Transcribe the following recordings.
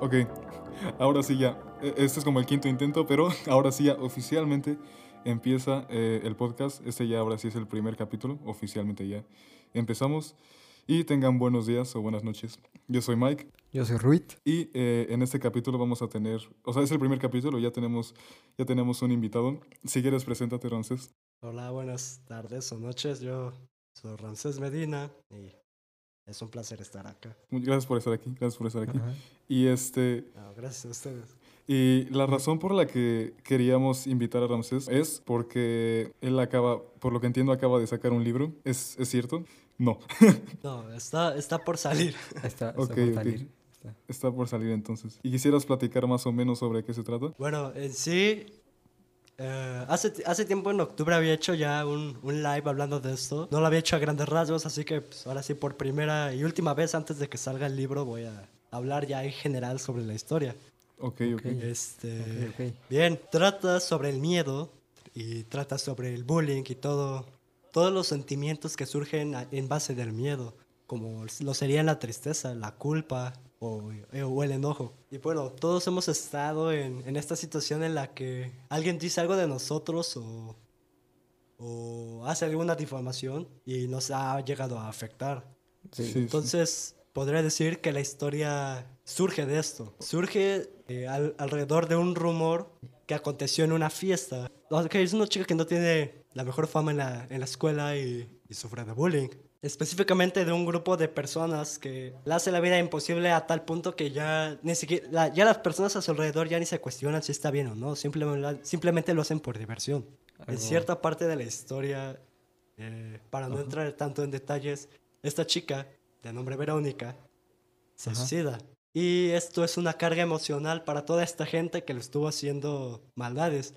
Ok, ahora sí ya. E- Este es como el quinto intento, pero ahora sí ya oficialmente empieza eh, el podcast. Este ya ahora sí es el primer capítulo, oficialmente ya empezamos. Y tengan buenos días o buenas noches. Yo soy Mike Yo soy Ruit. y eh, en este capítulo vamos a tener, o sea, es el primer capítulo, ya tenemos, ya tenemos un invitado. Si quieres, preséntate, Ramsés. Hola, buenas tardes o noches. Yo soy Ramsés Medina y es un placer estar acá. Muchas Gracias por estar aquí, gracias por estar aquí. Ajá. Y este, Ah, gracias a ustedes. Y la razón por la que queríamos invitar a Ramsés es porque él acaba, por lo que entiendo, acaba de sacar un libro. ¿Es, ¿es cierto? No. No, está, está por salir. Está, está Ok, por salir. Está. Está por salir entonces. ¿Y quisieras platicar más o menos sobre qué se trata? Bueno, en sí, eh, hace, hace tiempo en octubre había hecho ya un, un live hablando de esto. No lo había hecho a grandes rasgos, así que pues, ahora sí, por primera y última vez antes de que salga el libro, voy a hablar ya en general sobre la historia. Ok, ok. Este, Ok, ok. Bien, trata sobre el miedo y trata sobre el bullying y todo, todos los sentimientos que surgen en base del miedo, como lo serían la tristeza, la culpa o, eh, o el enojo. Y bueno, todos hemos estado en, en esta situación en la que alguien dice algo de nosotros o, o hace alguna difamación y nos ha llegado a afectar. Sí. Sí, sí. Entonces, podría decir que la historia surge de esto. Surge eh, al- alrededor de un rumor que aconteció en una fiesta. Ok, es una chica que no tiene la mejor fama en la, en la escuela y, y sufre de bullying. Específicamente de un grupo de personas que le hace la vida imposible a tal punto que ya ni siquiera, la- ya las personas a su alrededor ya ni se cuestionan si está bien o no. Simplemente, simplemente lo hacen por diversión. En cierta parte de la historia, eh, para no entrar tanto en detalles, esta chica, de nombre Verónica, se suicida. Y esto es una carga emocional para toda esta gente que le estuvo haciendo maldades,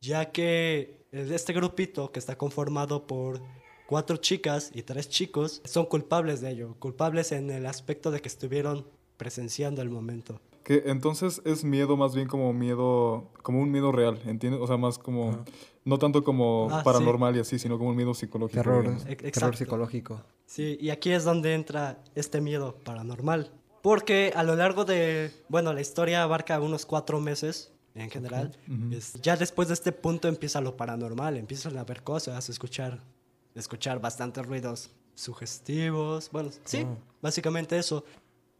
ya que eh, este grupito que está conformado por cuatro chicas y tres chicos son culpables de ello, culpables en el aspecto de que estuvieron presenciando el momento. Que entonces es miedo más bien como miedo, como un miedo real, ¿entiendes? O sea, más como, no tanto como Ah, sí. paranormal y así, sino como un miedo psicológico. Terror. E- terror psicológico. Sí, y aquí es donde entra este miedo paranormal. Porque a lo largo de, bueno, la historia abarca unos cuatro meses en general. Ujú. Es- ya después de este punto empieza lo paranormal, empiezan a ver cosas, a escuchar, escuchar bastantes ruidos sugestivos. Bueno, sí, Oh. básicamente eso.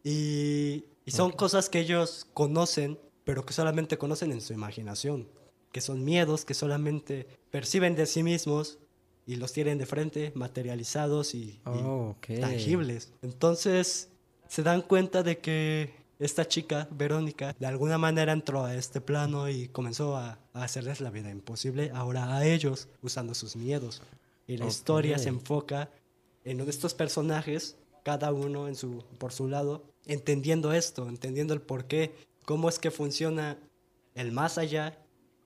Y, y son cosas que ellos conocen, pero que solamente conocen en su imaginación. Que son miedos que solamente perciben de sí mismos y los tienen de frente, materializados y, Oh, tangibles. Entonces se dan cuenta de que esta chica, Verónica, de alguna manera entró a este plano y comenzó a, a hacerles la vida imposible ahora a ellos usando sus miedos. Y la historia se enfoca en estos personajes, cada uno en su, por su lado, entendiendo esto, entendiendo el por qué, cómo es que funciona el más allá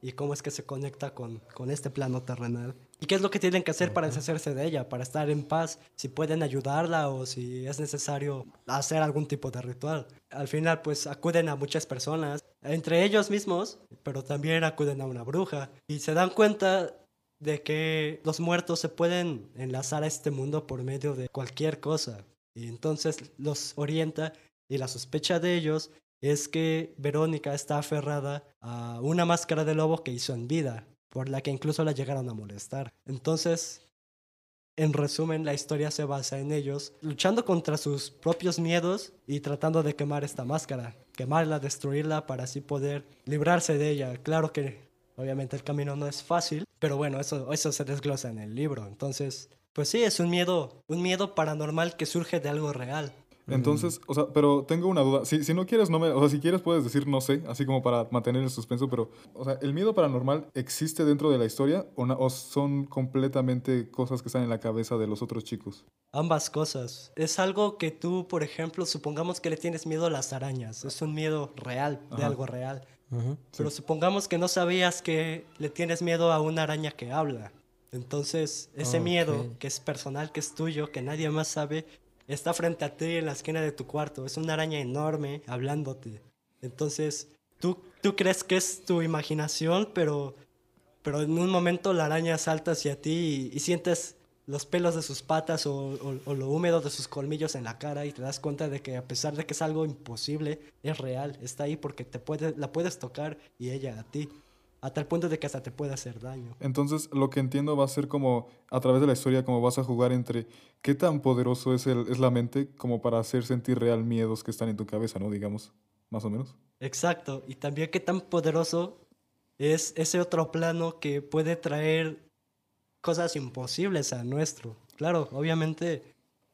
y cómo es que se conecta con, con este plano terrenal. ¿Y qué es lo que tienen que hacer para deshacerse de ella, para estar en paz? Si pueden ayudarla o si es necesario hacer algún tipo de ritual. Al final, pues acuden a muchas personas, entre ellos mismos, pero también acuden a una bruja. Y se dan cuenta de que los muertos se pueden enlazar a este mundo por medio de cualquier cosa. Y entonces los orienta y la sospecha de ellos es que Verónica está aferrada a una máscara de lobo que hizo en vida, por la que incluso la llegaron a molestar. Entonces, en resumen, la historia se basa en ellos luchando contra sus propios miedos y tratando de quemar esta máscara, quemarla, destruirla para así poder librarse de ella. Claro que obviamente el camino no es fácil, pero bueno, eso, eso se desglosa en el libro. Entonces, pues sí, es un miedo, un miedo paranormal que surge de algo real. Entonces, o sea, pero tengo una duda. Si, si no quieres, no me. O sea, si quieres, puedes decir no sé, así como para mantener el suspenso, pero, o sea, ¿el miedo paranormal existe dentro de la historia o, na- o son completamente cosas que están en la cabeza de los otros chicos? Ambas cosas. Es algo que tú, por ejemplo, supongamos que le tienes miedo a las arañas. Es un miedo real, de Ajá. algo real. Pero supongamos que no sabías que le tienes miedo a una araña que habla. Entonces, ese miedo, que es personal, que es tuyo, que nadie más sabe, está frente a ti en la esquina de tu cuarto. Es una araña enorme hablándote. Entonces, tú, tú crees que es tu imaginación, pero, pero en un momento la araña salta hacia ti y, y sientes los pelos de sus patas o, o- o lo húmedo de sus colmillos en la cara y te das cuenta de que a pesar de que es algo imposible, es real, está ahí porque te puede, la puedes tocar y ella a ti, a tal punto de que hasta te puede hacer daño. Entonces, lo que entiendo va a ser como, a través de la historia, como vas a jugar entre qué tan poderoso es, el, es la mente como para hacer sentir real miedos que están en tu cabeza, ¿no? Digamos, más o menos. Exacto, y también qué tan poderoso es ese otro plano que puede traer cosas imposibles a nuestro. Claro, obviamente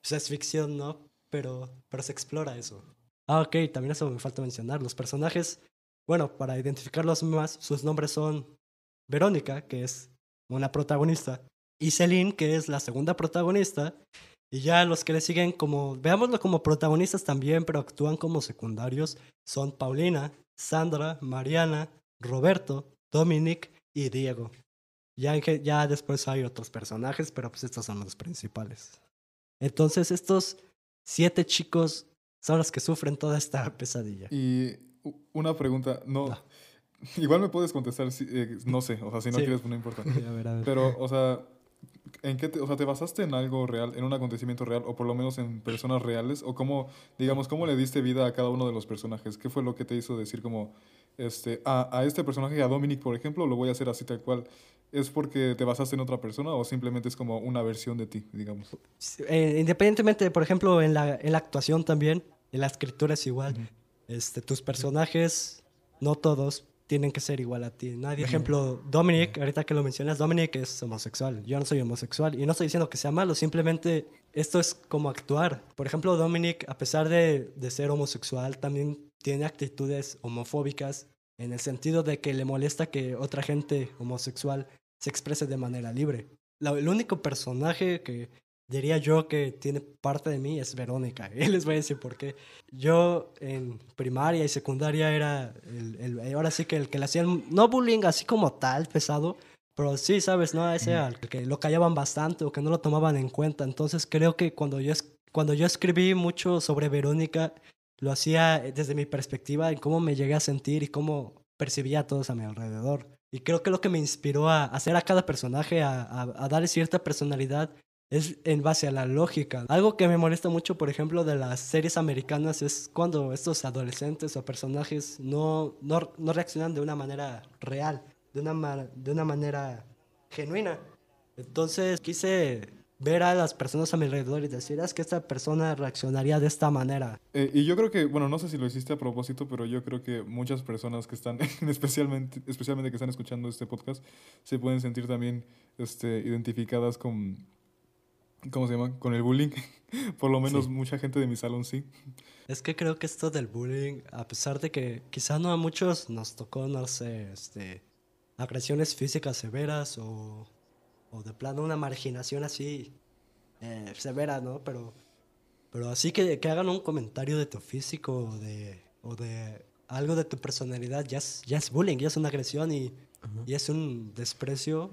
pues, es ficción, ¿no? Pero, pero se explora eso. Ah, ok, también eso me falta mencionar. Los personajes, bueno, para identificarlos más, sus nombres son Verónica, que es una protagonista, y Celine, que es la segunda protagonista, y ya los que le siguen como, veámoslo como protagonistas también, pero actúan como secundarios, son Paulina, Sandra, Mariana, Roberto, Dominic y Diego. Ya, ya después hay otros personajes, pero pues estos son los principales. Entonces estos siete chicos son los que sufren toda esta pesadilla. Y una pregunta, no, Ah. igual me puedes contestar, si- eh, no sé, o sea, si no Sí. quieres, no importa. A ver, a ver. Pero, o sea, ¿en qué te, o sea, te basaste en algo real, en un acontecimiento real, o por lo menos en personas reales? ¿O cómo, digamos, cómo le diste vida a cada uno de los personajes? ¿Qué fue lo que te hizo decir como, este, a, a este personaje, a Dominic, por ejemplo, lo voy a hacer así tal cual? ¿Es porque te basaste en otra persona o simplemente es como una versión de ti, digamos? Eh, independientemente, por ejemplo, en la, en la actuación también, en la escritura es igual. Ujú. este, tus personajes, no todos, tienen que ser igual a ti. Nadie. Por ejemplo, Dominic, ahorita que lo mencionas, Dominic es homosexual. Yo no soy homosexual. Y no estoy diciendo que sea malo, simplemente esto es como actuar. Por ejemplo, Dominic, a pesar de, de ser homosexual, también tiene actitudes homofóbicas en el sentido de que le molesta que otra gente homosexual se exprese de manera libre. La- el único personaje que diría yo que tiene parte de mí es Verónica. Y les voy a decir por qué. Yo en primaria y secundaria era el, el- ahora sí que el que le hacían, no bullying así como tal, pesado, pero sí, sabes, ¿no? Ese al que lo callaban bastante o que no lo tomaban en cuenta. Entonces creo que cuando yo, cuando yo escribí mucho sobre Verónica, lo hacía desde mi perspectiva en cómo me llegué a sentir y cómo percibía a todos a mi alrededor. Y creo que lo que me inspiró a hacer a cada personaje, a, a, a cierta personalidad, es en base a la lógica. Algo que me molesta mucho, por ejemplo, de las series americanas es cuando estos adolescentes o personajes no, no, no reaccionan de una manera real, de una, de una manera genuina. Entonces quise ver a las personas a mi alrededor y decir, "Ah, es que esta persona reaccionaría de esta manera. Eh, y yo creo que, bueno, no sé si lo hiciste a propósito, pero yo creo que muchas personas que están, especialmente, especialmente que están escuchando este podcast, se pueden sentir también este, identificadas con, ¿cómo se llama? Con el bullying. Por lo menos Sí. mucha gente de mi salón sí. Es que creo que esto del bullying, a pesar de que quizá no a muchos nos tocó, no sé, este, agresiones físicas severas o, o de plano una marginación así eh, severa, ¿no? Pero, pero así que, que hagan un comentario de tu físico o de, o de algo de tu personalidad, ya es, ya es bullying, ya es una agresión y, y es un desprecio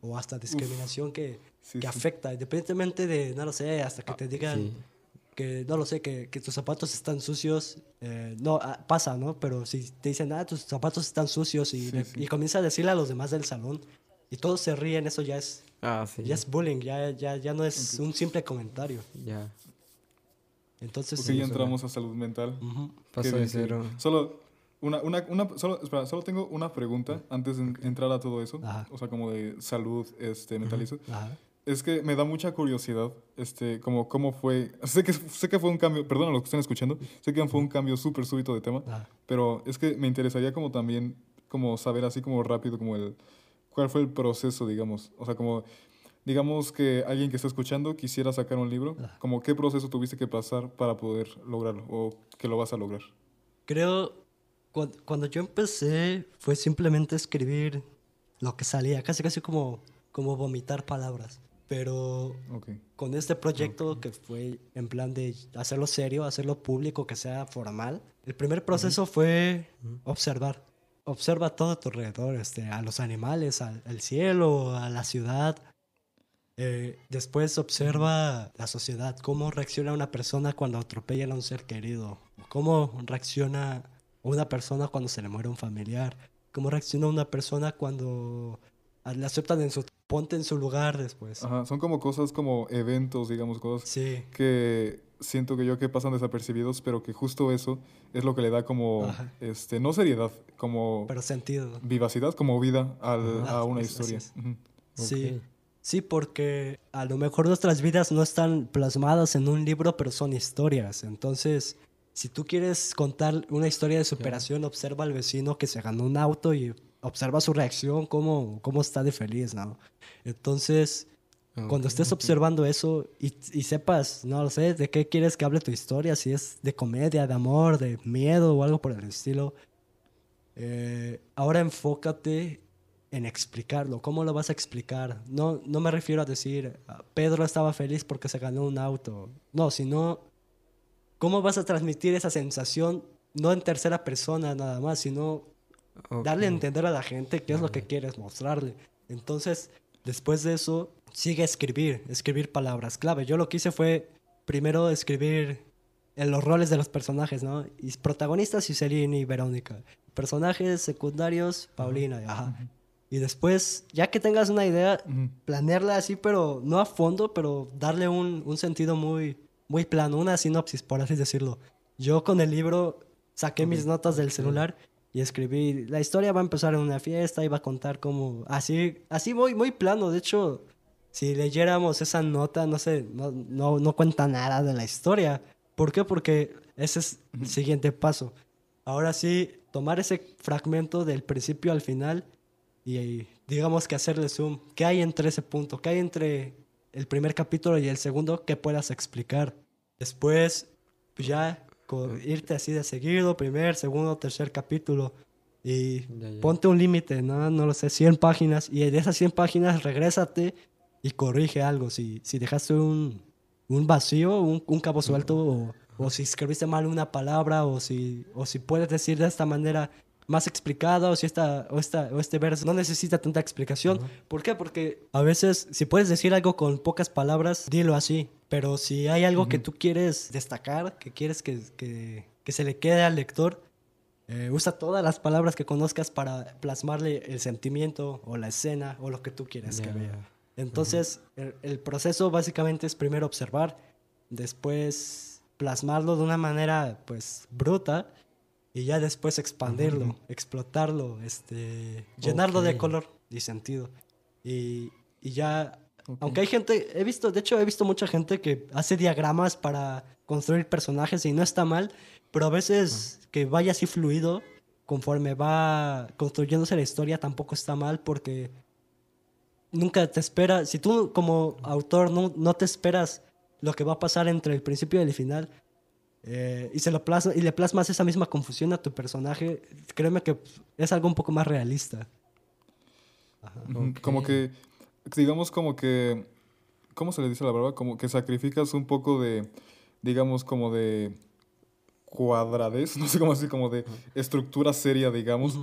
o hasta discriminación que, Sí, que sí. afecta, independientemente de, no lo sé, hasta Ah, que te digan Sí. que no lo sé, que, que tus zapatos están sucios, eh, no, ah, pasa, ¿no? Pero si te dicen, ah, tus zapatos están sucios y, sí. y comienza a decirle a los demás del salón y todos se ríen, eso ya es, Ah, sí. ya es bullying, ya, ya, ya no es un simple comentario. Ya. Entonces, Ok, sí, ya entramos a salud mental. Ujú. Pasó Qué de cero. Solo, una, una, una, solo, espera, solo tengo una pregunta antes de en- entrar a todo eso. Ajá. O sea, como de salud este, mentalizo. Ajá. Es que me da mucha curiosidad, este, como cómo fue, sé que, sé que fue un cambio, perdón a los que están escuchando, sé que fue un cambio súper súbito de tema, Ajá. pero es que me interesaría como también, como saber así como rápido, como el, cuál fue el proceso, digamos, o sea, como, digamos que alguien que está escuchando quisiera sacar un libro, como qué proceso tuviste que pasar para poder lograrlo, o que lo vas a lograr. Creo, cuan- cuando yo empecé, fue simplemente escribir lo que salía, casi casi como, como vomitar palabras. Pero Ok. con este proyecto que fue en plan de hacerlo serio, hacerlo público, que sea formal, el primer proceso fue observar. Observa todo a tu alrededor, este, a los animales, al, al cielo, a la ciudad. Eh, después observa la sociedad, cómo reacciona una persona cuando atropella a un ser querido, cómo reacciona una persona cuando se le muere un familiar, cómo reacciona una persona cuando le aceptan en su ponte en su lugar después. Ajá, son como cosas como eventos, digamos, cosas Sí, que siento que yo que pasan desapercibidos, pero que justo eso es lo que le da como, Ajá. este, no seriedad, como pero sentido. vivacidad, como vida al- a una historia. Sí. Sí, porque a lo mejor nuestras vidas no están plasmadas en un libro, pero son historias. Entonces, si tú quieres contar una historia de superación, observa al vecino que se ganó un auto y observa su reacción, cómo, cómo está de feliz, ¿no? Entonces, cuando Ok, estés observando eso y, y sepas, no lo sé, de qué quieres que hable tu historia, si es de comedia, de amor, de miedo o algo por el estilo, eh, ahora enfócate en explicarlo. ¿Cómo lo vas a explicar? No, no me refiero a decir, "Ah, Pedro estaba feliz porque se ganó un auto. No, sino, ¿cómo vas a transmitir esa sensación? No en tercera persona nada más, sino Ok. darle a entender a la gente qué es lo que quieres mostrarle. Entonces, después de eso, sigue a escribir, escribir palabras clave. Yo lo que hice fue primero escribir en los roles de los personajes, ¿no? Y protagonistas, Iselin y Verónica. Personajes secundarios, Paulina, ajá. Y después, ya que tengas una idea, planearla así, pero no a fondo, pero darle un, un sentido muy, muy plano, una sinopsis, por así decirlo. Yo con el libro saqué mis notas del celular y escribí, la historia va a empezar en una fiesta y va a contar cómo, así, así muy, muy plano. De hecho, si leyéramos esa nota, no sé, no, no, no cuenta nada de la historia. ¿Por qué? Porque ese es el siguiente paso. Ahora sí, tomar ese fragmento del principio al final y digamos que hacerle zoom. ¿Qué hay entre ese punto? ¿Qué hay entre el primer capítulo y el segundo que puedas explicar? Después, pues ya irte así de seguido, primer, segundo, tercer capítulo. Y Ya, ya. ponte un límite, ¿no? No lo sé, 100 páginas. Y de esas 100 páginas, regrésate y corrige algo. Si, si dejaste un, un vacío, un, un cabo suelto, o, o si escribiste mal una palabra, o si, o si puedes decir de esta manera más explicada, o si esta, o esta, o este verso no necesita tanta explicación. ¿Por qué? Porque a veces, si puedes decir algo con pocas palabras, dilo así. Pero si hay algo que tú quieres destacar, que quieres que, que, que se le quede al lector, eh, usa todas las palabras que conozcas para plasmarle el sentimiento o la escena o lo que tú quieres que Ya. vea. Entonces, el, el proceso básicamente es primero observar, después plasmarlo de una manera pues bruta y ya después expandirlo, explotarlo, este, llenarlo de Ok. color y sentido. Y, y ya, Ok. aunque hay gente, he visto, de hecho he visto mucha gente que hace diagramas para construir personajes y no está mal, pero a veces que vaya así fluido, conforme va construyéndose la historia, tampoco está mal porque nunca te espera, si tú como autor no, no te esperas lo que va a pasar entre el principio y el final, eh, y, se lo plasma, y le plasmas esa misma confusión a tu personaje, créeme que es algo un poco más realista. Ujú, Ok. Como que, digamos como que, ¿cómo se le dice a la verdad? Como que sacrificas un poco de, digamos como de cuadradez, no sé cómo decir, como de estructura seria, digamos,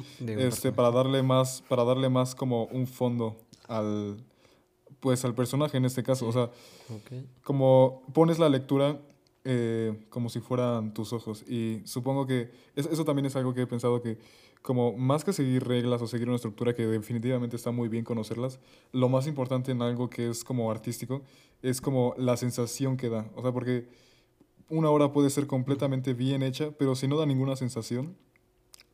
este, para darle más, para darle más como un fondo al, pues al personaje en este caso, o sea, como pones la lectura eh, como si fueran tus ojos. Y supongo que es- eso también es algo que he pensado que como más que seguir reglas o seguir una estructura que definitivamente está muy bien conocerlas, lo más importante en algo que es como artístico es como la sensación que da. O sea, porque una obra puede ser completamente bien hecha, pero si no da ninguna sensación,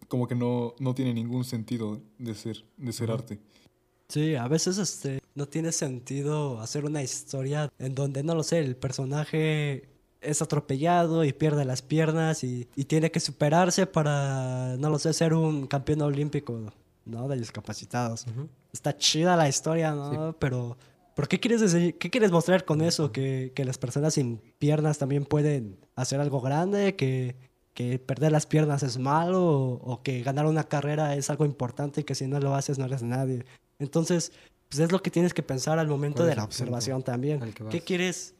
como que no, no tiene ningún sentido de ser, de ser arte. Sí, a veces este, no tiene sentido hacer una historia en donde, no lo sé, el personaje es atropellado y pierde las piernas y, y tiene que superarse para, no lo sé, ser un campeón olímpico, ¿no? De discapacitados. Ujú. Está chida la historia, ¿no? Pero, ¿pero qué quieres decir? ¿Qué quieres mostrar con eso? ¿Que, que las personas sin piernas también pueden hacer algo grande? ¿Que, que perder las piernas es malo? ¿O, o que ganar una carrera es algo importante y que si no lo haces no eres nadie? Entonces, pues es lo que tienes que pensar al momento ¿Cuál de la observación también. ¿Qué quieres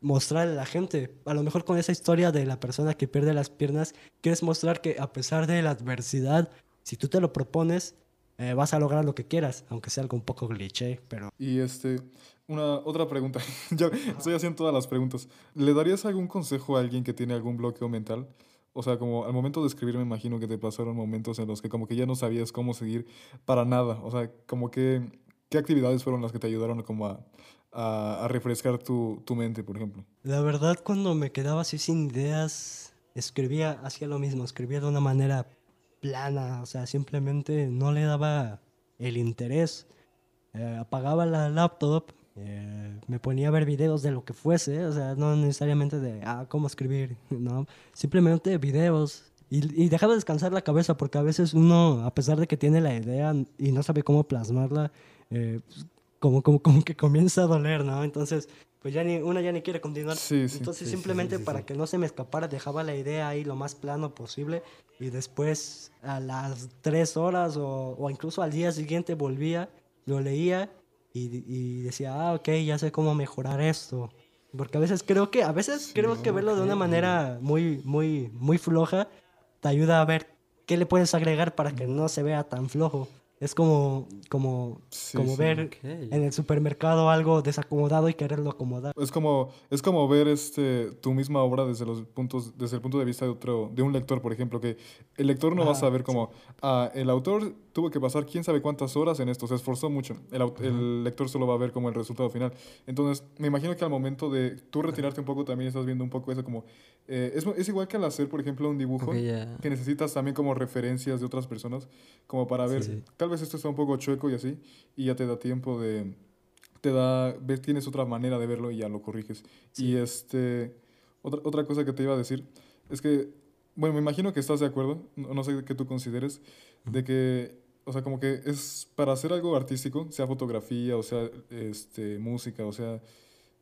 mostrarle a la gente? A lo mejor con esa historia de la persona que pierde las piernas, quieres mostrar que a pesar de la adversidad, si tú te lo propones, eh, vas a lograr lo que quieras, aunque sea algo un poco cliché, pero... Y este, una otra pregunta. ya estoy haciendo todas las preguntas. ¿Le darías algún consejo a alguien que tiene algún bloqueo mental? O sea, como al momento de escribir me imagino que te pasaron momentos en los que como que ya no sabías cómo seguir para nada. O sea, como que ¿qué actividades fueron las que te ayudaron como a, a, refrescar tu, tu mente, por ejemplo? La verdad, cuando me quedaba así sin ideas, escribía, hacía lo mismo, escribía de una manera plana, o sea, simplemente no le daba el interés. Eh, apagaba la laptop, eh, me ponía a ver videos de lo que fuese, o sea, no necesariamente de, ah, cómo escribir, no, simplemente videos. Y, dejaba descansar la cabeza, porque a veces uno, a pesar de que tiene la idea y no sabe cómo plasmarla, eh, como, como, como que comienza a doler, ¿no? Entonces, pues ya ni, una ya ni quiere continuar. Sí, sí. Entonces Sí, simplemente para que no se me escapara, dejaba la idea ahí lo más plano posible y después a las tres horas o, o incluso al día siguiente volvía, lo leía y, y decía, ah, ok, ya sé cómo mejorar esto. Porque a veces creo que, a veces creo que verlo de una manera muy, muy, muy floja te ayuda a ver qué le puedes agregar para que no se vea tan flojo. Es como, como, Sí, como sí. ver en el supermercado algo desacomodado y quererlo acomodar. Es como, es como ver este, tu misma obra desde, los puntos, desde el punto de vista de, otro, de un lector, por ejemplo, que el lector no va a saber como, ah, el autor tuvo que pasar quién sabe cuántas horas en esto, se esforzó mucho. El, el lector solo va a ver como el resultado final. Entonces, me imagino que al momento de tú retirarte un poco, también estás viendo un poco eso como, eh, es, es igual que al hacer, por ejemplo, un dibujo. Ok, ya. que necesitas también como referencias de otras personas, como para ver, Sí. tal vez esto está un poco chueco y así, y ya te da tiempo de, te da, ves, tienes otra manera de verlo y ya lo corriges. Y este, otra, otra cosa que te iba a decir es que, bueno, me imagino que estás de acuerdo, no, no sé qué tú consideres, de que, o sea, como que es para hacer algo artístico, sea fotografía, o sea, este, música, o sea,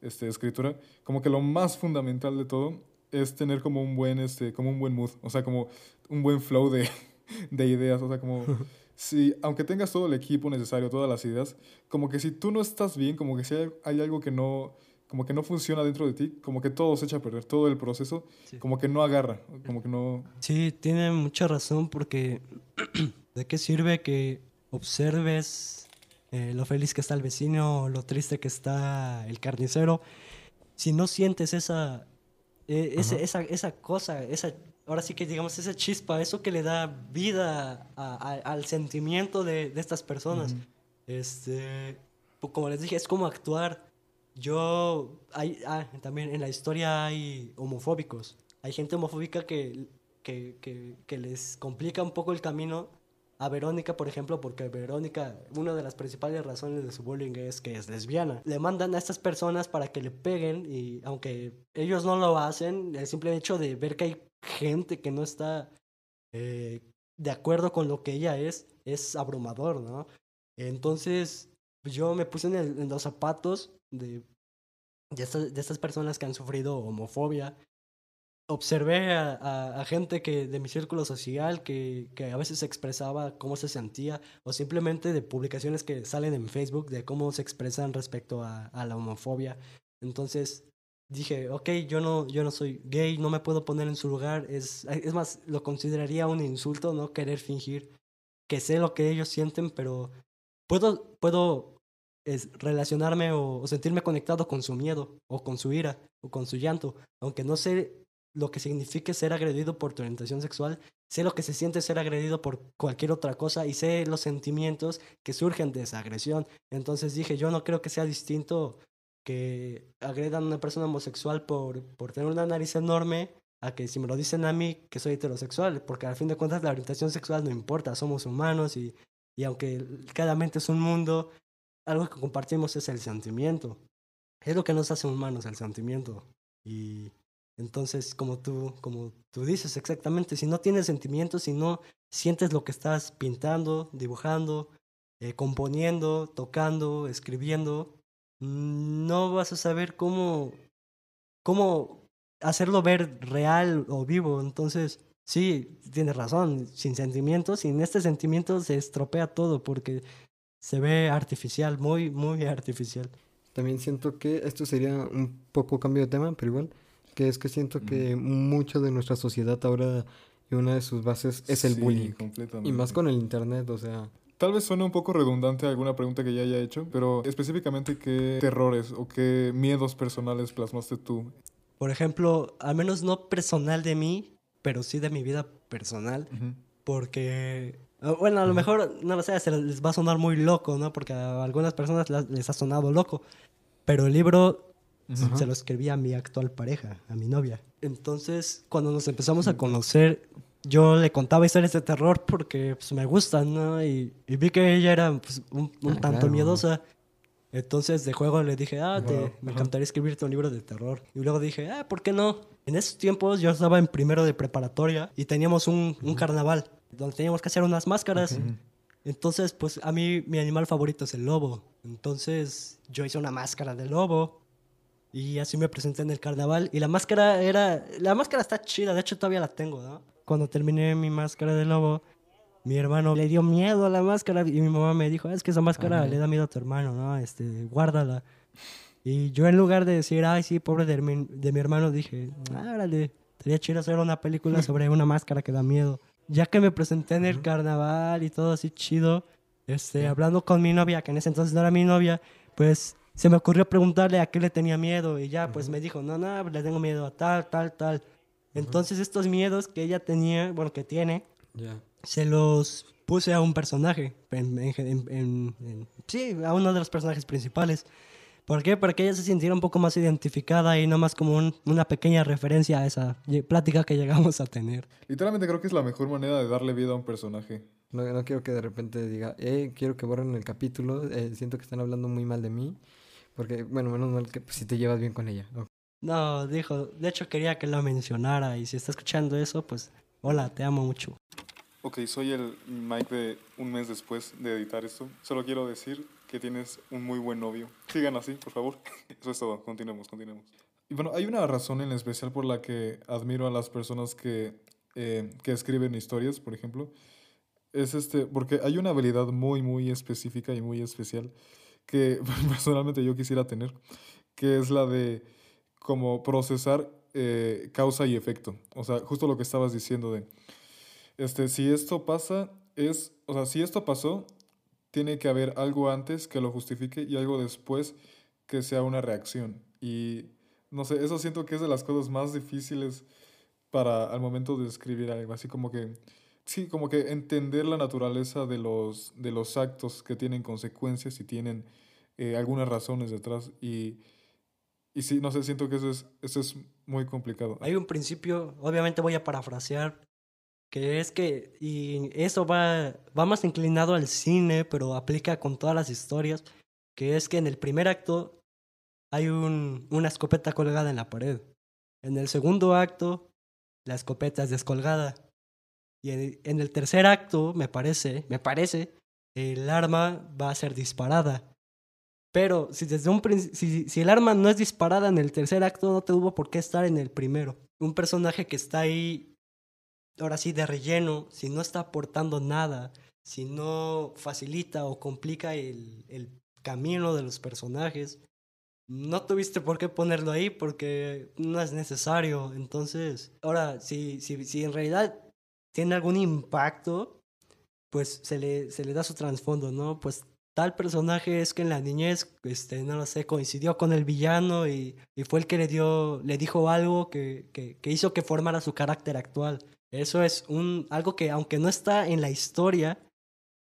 este, escritura, como que lo más fundamental de todo es tener como un buen, este, como un buen mood, o sea, como un buen flow de, de ideas, o sea, como si, aunque tengas todo el equipo necesario, todas las ideas, como que si tú no estás bien, como que si hay, hay algo que no, como que no funciona dentro de ti, como que todo se echa a perder, todo el proceso, Sí. como que no agarra, como que no... Sí, tiene mucha razón porque ¿de qué sirve que observes eh, lo feliz que está el vecino o lo triste que está el carnicero si no sientes esa, eh, ese- Ajá. esa, esa cosa, esa, ahora sí que digamos esa chispa, eso que le da vida a- a- al sentimiento de, de estas personas? Este, pu- como les dije, es como actuar. Yo, hay, ah, también en la historia hay homofóbicos. Hay gente homofóbica que, que, que, que les complica un poco el camino a Verónica, por ejemplo, porque Verónica, una de las principales razones de su bullying es que es lesbiana. Le mandan a estas personas para que le peguen y aunque ellos no lo hacen, el simple hecho de ver que hay gente que no está eh, de acuerdo con lo que ella es, es abrumador, ¿no? Entonces, pues, yo me puse en, los zapatos de, de estas personas que han sufrido homofobia. Observé a, gente que de mi círculo social que, a veces expresaba cómo se sentía o simplemente de publicaciones que salen en Facebook de cómo se expresan respecto a, la homofobia. Entonces dije, ok, yo no, yo no soy gay, no me puedo poner en su lugar. Es, es más, lo consideraría un insulto no querer fingir que sé lo que ellos sienten, pero puedo, puedo relacionarme o sentirme conectado con su miedo o con su ira o con su llanto, aunque no sé lo que signifique ser agredido por tu orientación sexual, sé lo que se siente ser agredido por cualquier otra cosa y sé los sentimientos que surgen de esa agresión. Entonces dije, yo no creo que sea distinto que agredan a una persona homosexual por, por tener una nariz enorme a que si me lo dicen a mí que soy heterosexual, porque al fin de cuentas la orientación sexual no importa, somos humanos y, y aunque cada mente es un mundo, algo que compartimos es el sentimiento. Es lo que nos hace humanos, el sentimiento. Y entonces, como tú, como tú dices exactamente, si no tienes sentimientos, si no sientes lo que estás pintando, dibujando, eh, componiendo, tocando, escribiendo, mm, no vas a saber cómo, cómo hacerlo ver real o vivo. Entonces, sí, tienes razón, sin sentimientos, sin este sentimiento se estropea todo porque se ve artificial, muy, muy artificial. También siento que esto sería un poco cambio de tema, pero igual, que es que siento que mucho de nuestra sociedad ahora y una de sus bases es el Sí, bullying. completamente. Y más con el internet, o sea, Tal vez suene un poco redundante alguna pregunta que ya haya hecho, pero específicamente qué terrores o qué miedos personales plasmaste tú. Por ejemplo, al menos no personal de mí, pero sí de mi vida personal, Ujú. porque Ah, Bueno, a lo mejor, no lo sé, se les va a sonar muy loco, ¿no? Porque a algunas personas les ha sonado loco. Pero el libro se lo escribí a mi actual pareja, a mi novia. Entonces, cuando nos empezamos a conocer, yo le contaba historias de terror porque pues, me gustan, ¿no? Y, y vi que ella era pues, un, un Ah, tanto claro. miedosa. Entonces, de juego le dije, ah, te- Wow, me encantaría escribirte un libro de terror. Y luego dije, ah, ¿por qué no? En esos tiempos yo estaba en primero de preparatoria y teníamos un, un carnaval donde teníamos que hacer unas máscaras. Entonces, pues a mí mi animal favorito es el lobo. Entonces, yo hice una máscara de lobo y así me presenté en el carnaval. Y la máscara era. La máscara está chida, de hecho todavía la tengo, ¿no? Cuando terminé mi máscara de lobo, mi hermano le dio miedo a la máscara y mi mamá me dijo: Es que esa máscara Ajá. le da miedo a tu hermano, ¿no? Este, guárdala. Y yo, en lugar de decir, ay, sí, pobre de mi, de mi hermano, dije: Árale, sería chido hacer una película sobre una máscara que da miedo. Ya que me presenté en el carnaval y todo así chido, este, hablando con mi novia, que en ese entonces no era mi novia, pues se me ocurrió preguntarle a qué le tenía miedo y ya pues me dijo, no, no, le tengo miedo a tal, tal, tal. Entonces estos miedos que ella tenía, bueno, que tiene, Ya. se los puse a un personaje, en- en- en- en- en- sí, a uno de los personajes principales. ¿Por qué? Para que ella se sintiera un poco más identificada y no más como un- una pequeña referencia a esa plática que llegamos a tener. Literalmente creo que es la mejor manera de darle vida a un personaje. No, no quiero que de repente diga, eh, quiero que borren el capítulo, eh, siento que están hablando muy mal de mí. Porque, bueno, menos mal que pues, si te llevas bien con ella. No, dijo, de hecho quería que lo mencionara y si está escuchando eso, pues hola, te amo mucho. Ok, soy el Mike de un mes después de editar esto. Solo quiero decir que tienes un muy buen novio. Sigan así, por favor. Eso es todo. Continuemos, continuemos. Y bueno, hay una razón en especial por la que admiro a las personas que, eh, que escriben historias, por ejemplo. Es este, porque hay una habilidad muy, muy específica y muy especial que personalmente yo quisiera tener, que es la de como procesar eh, causa y efecto. O sea, justo lo que estabas diciendo de, este, si esto pasa, es, o sea, si esto pasó, tiene que haber algo antes que lo justifique y algo después que sea una reacción. Y no sé, eso siento que es de las cosas más difíciles para al momento de escribir algo, así como que, sí, como que entender la naturaleza de los, de los actos que tienen consecuencias y tienen eh, algunas razones detrás. Y, y sí, no sé, siento que eso es, eso es muy complicado. Hay un principio, obviamente voy a parafrasear, que es que, y eso va, va más inclinado al cine, pero aplica con todas las historias, que es que en el primer acto hay un, una escopeta colgada en la pared. En el segundo acto, la escopeta es descolgada. Y en, el tercer acto, me parece, me parece, el arma va a ser disparada. Pero si desde un si, si el arma no es disparada en el tercer acto, no tuvo por qué estar en el primero. Un personaje que está ahí, ahora sí, de relleno, si no está aportando nada, si no facilita o complica el, el camino de los personajes, no tuviste por qué ponerlo ahí porque no es necesario. Entonces, ahora, si, si, si en realidad tiene algún impacto, pues se le, se le da su trasfondo, ¿no? Pues tal personaje es que en la niñez, este, no lo sé, coincidió con el villano y, y fue el que le dio, le dijo algo que, que, que hizo que formara su carácter actual. Eso es un, algo que aunque no está en la historia,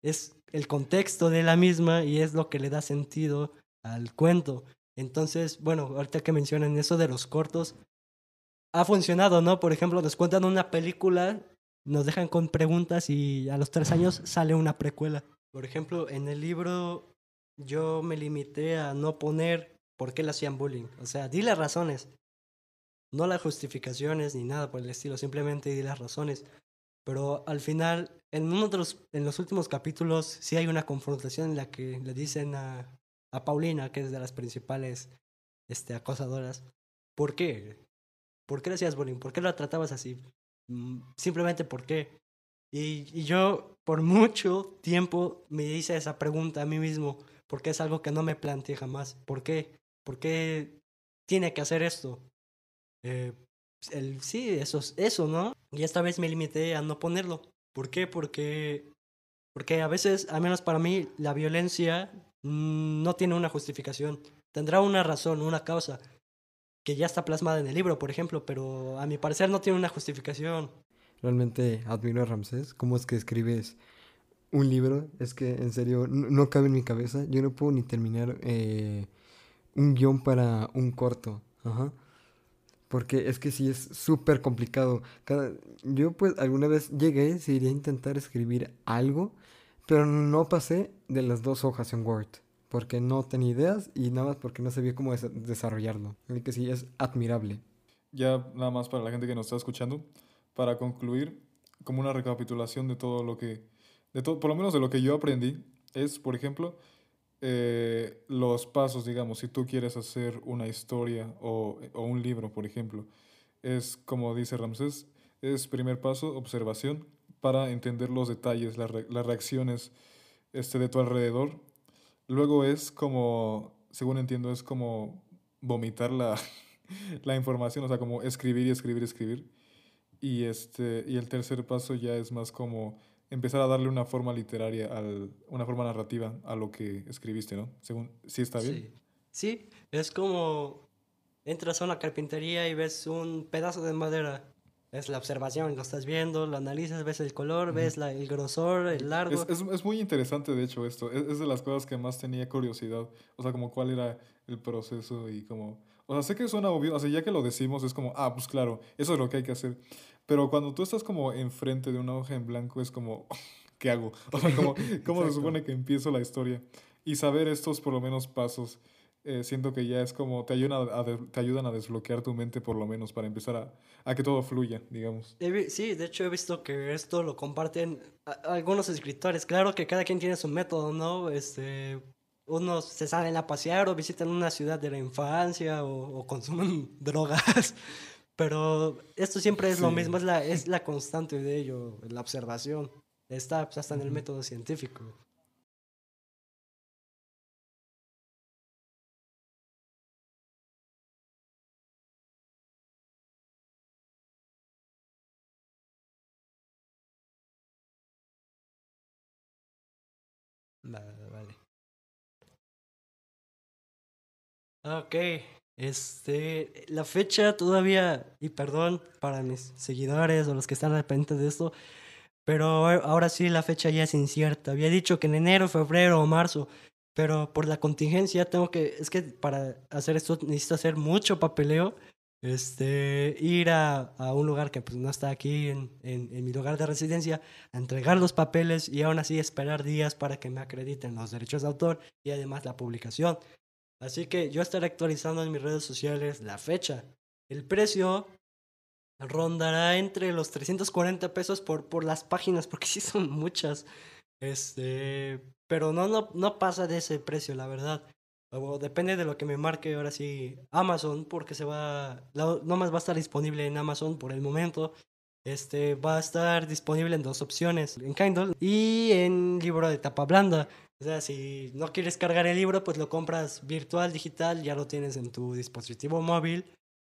es el contexto de la misma y es lo que le da sentido al cuento. Entonces, bueno, ahorita que mencionan eso de los cortos, ha funcionado, ¿no? Por ejemplo, nos cuentan una película, nos dejan con preguntas y a los tres años sale una precuela. Por ejemplo, en el libro yo me limité a no poner por qué le hacían bullying. O sea, di las razones. No las justificaciones ni nada por el estilo, simplemente di las razones. Pero al final, en uno de los, en los últimos capítulos, sí hay una confrontación en la que le dicen a, a Paulina, que es de las principales este, acosadoras, ¿por qué? ¿Por qué le hacías bullying? ¿Por qué la tratabas así? Mm, Simplemente por qué. Y, yo por mucho tiempo me hice esa pregunta a mí mismo, porque es algo que no me planteé jamás. ¿Por qué? ¿Por qué tiene que hacer esto? Eh, el, sí, eso, es- eso, ¿no? Y esta vez me limité a no ponerlo. ¿Por qué? Porque, porque a veces, al menos para mí, la violencia mm, no tiene una justificación. Tendrá una razón, una causa, que ya está plasmada en el libro, por ejemplo, pero a mi parecer no tiene una justificación. Realmente admiro a Ramsés. ¿Cómo es que escribes un libro, es que en serio no, cabe en mi cabeza. Yo no puedo ni terminar eh, un guion para un corto. Ajá. Porque es que sí es súper complicado. Yo pues alguna vez llegué, sí a intentar escribir algo, pero no pasé de las dos hojas en Word. Porque no tenía ideas y nada más porque no sabía cómo des- desarrollarlo. Así que sí, es admirable. Ya nada más para la gente que nos está escuchando, para concluir, como una recapitulación de todo lo que, de todo, por lo menos de lo que yo aprendí, es, por ejemplo, eh, los pasos, digamos, si tú quieres hacer una historia o, o un libro, por ejemplo, es como dice Ramsés, es primer paso, observación, para entender los detalles, las, re- las reacciones este, de tu alrededor. Luego es como, según entiendo, es como vomitar la, la información, o sea, como escribir y escribir y escribir. Y, este, y el tercer paso ya es más como empezar a darle una forma literaria, al, una forma narrativa a lo que escribiste, ¿no? Según, ¿sí está bien? Sí. Sí, es como entras a una carpintería y ves un pedazo de madera. Es la observación, lo estás viendo, lo analizas, ves el color, ves la- el grosor, el largo. Es, es, es muy interesante, de hecho, esto. Es, es de las cosas que más tenía curiosidad. O sea, como cuál era el proceso y como... O sea, sé que suena obvio, o sea, ya que lo decimos es como, ah, pues claro, eso es lo que hay que hacer. Pero cuando tú estás como enfrente de una hoja en blanco es como, ¿qué hago? O sea, como, ¿cómo se supone que empiezo la historia? Y saber estos, por lo menos, pasos, eh, siento que ya es como, te ayudan a, te ayudan a desbloquear tu mente, por lo menos, para empezar a, a que todo fluya, digamos. Sí, de hecho he visto que esto lo comparten algunos escritores. Claro que cada quien tiene su método, ¿no? Este, unos se salen a pasear o visitan una ciudad de la infancia o, o consumen drogas. Pero esto siempre es lo mismo, es la, es la constante de ello, la observación. Está pues, hasta en el método científico. Ok, este, la fecha todavía, y perdón para mis seguidores o los que están al pendiente de esto, pero ahora sí la fecha ya es incierta. Había dicho que en enero, febrero o marzo, pero por la contingencia tengo que, es que para hacer esto necesito hacer mucho papeleo, este, ir a, a un lugar que pues no está aquí en, en, en mi lugar de residencia, a entregar los papeles y aún así esperar días para que me acrediten los derechos de autor y además la publicación. Así que yo estaré actualizando en mis redes sociales la fecha. El precio rondará entre los 340 pesos por, por las páginas, porque sí son muchas. Este, pero no, no, no pasa de ese precio, la verdad. Depende de lo que me marque ahora sí Amazon, porque se va, no más va a estar disponible en Amazon por el momento. Este va a estar disponible en dos opciones, en Kindle y en libro de tapa blanda. O sea, si no quieres cargar el libro, pues lo compras virtual, digital, ya lo tienes en tu dispositivo móvil.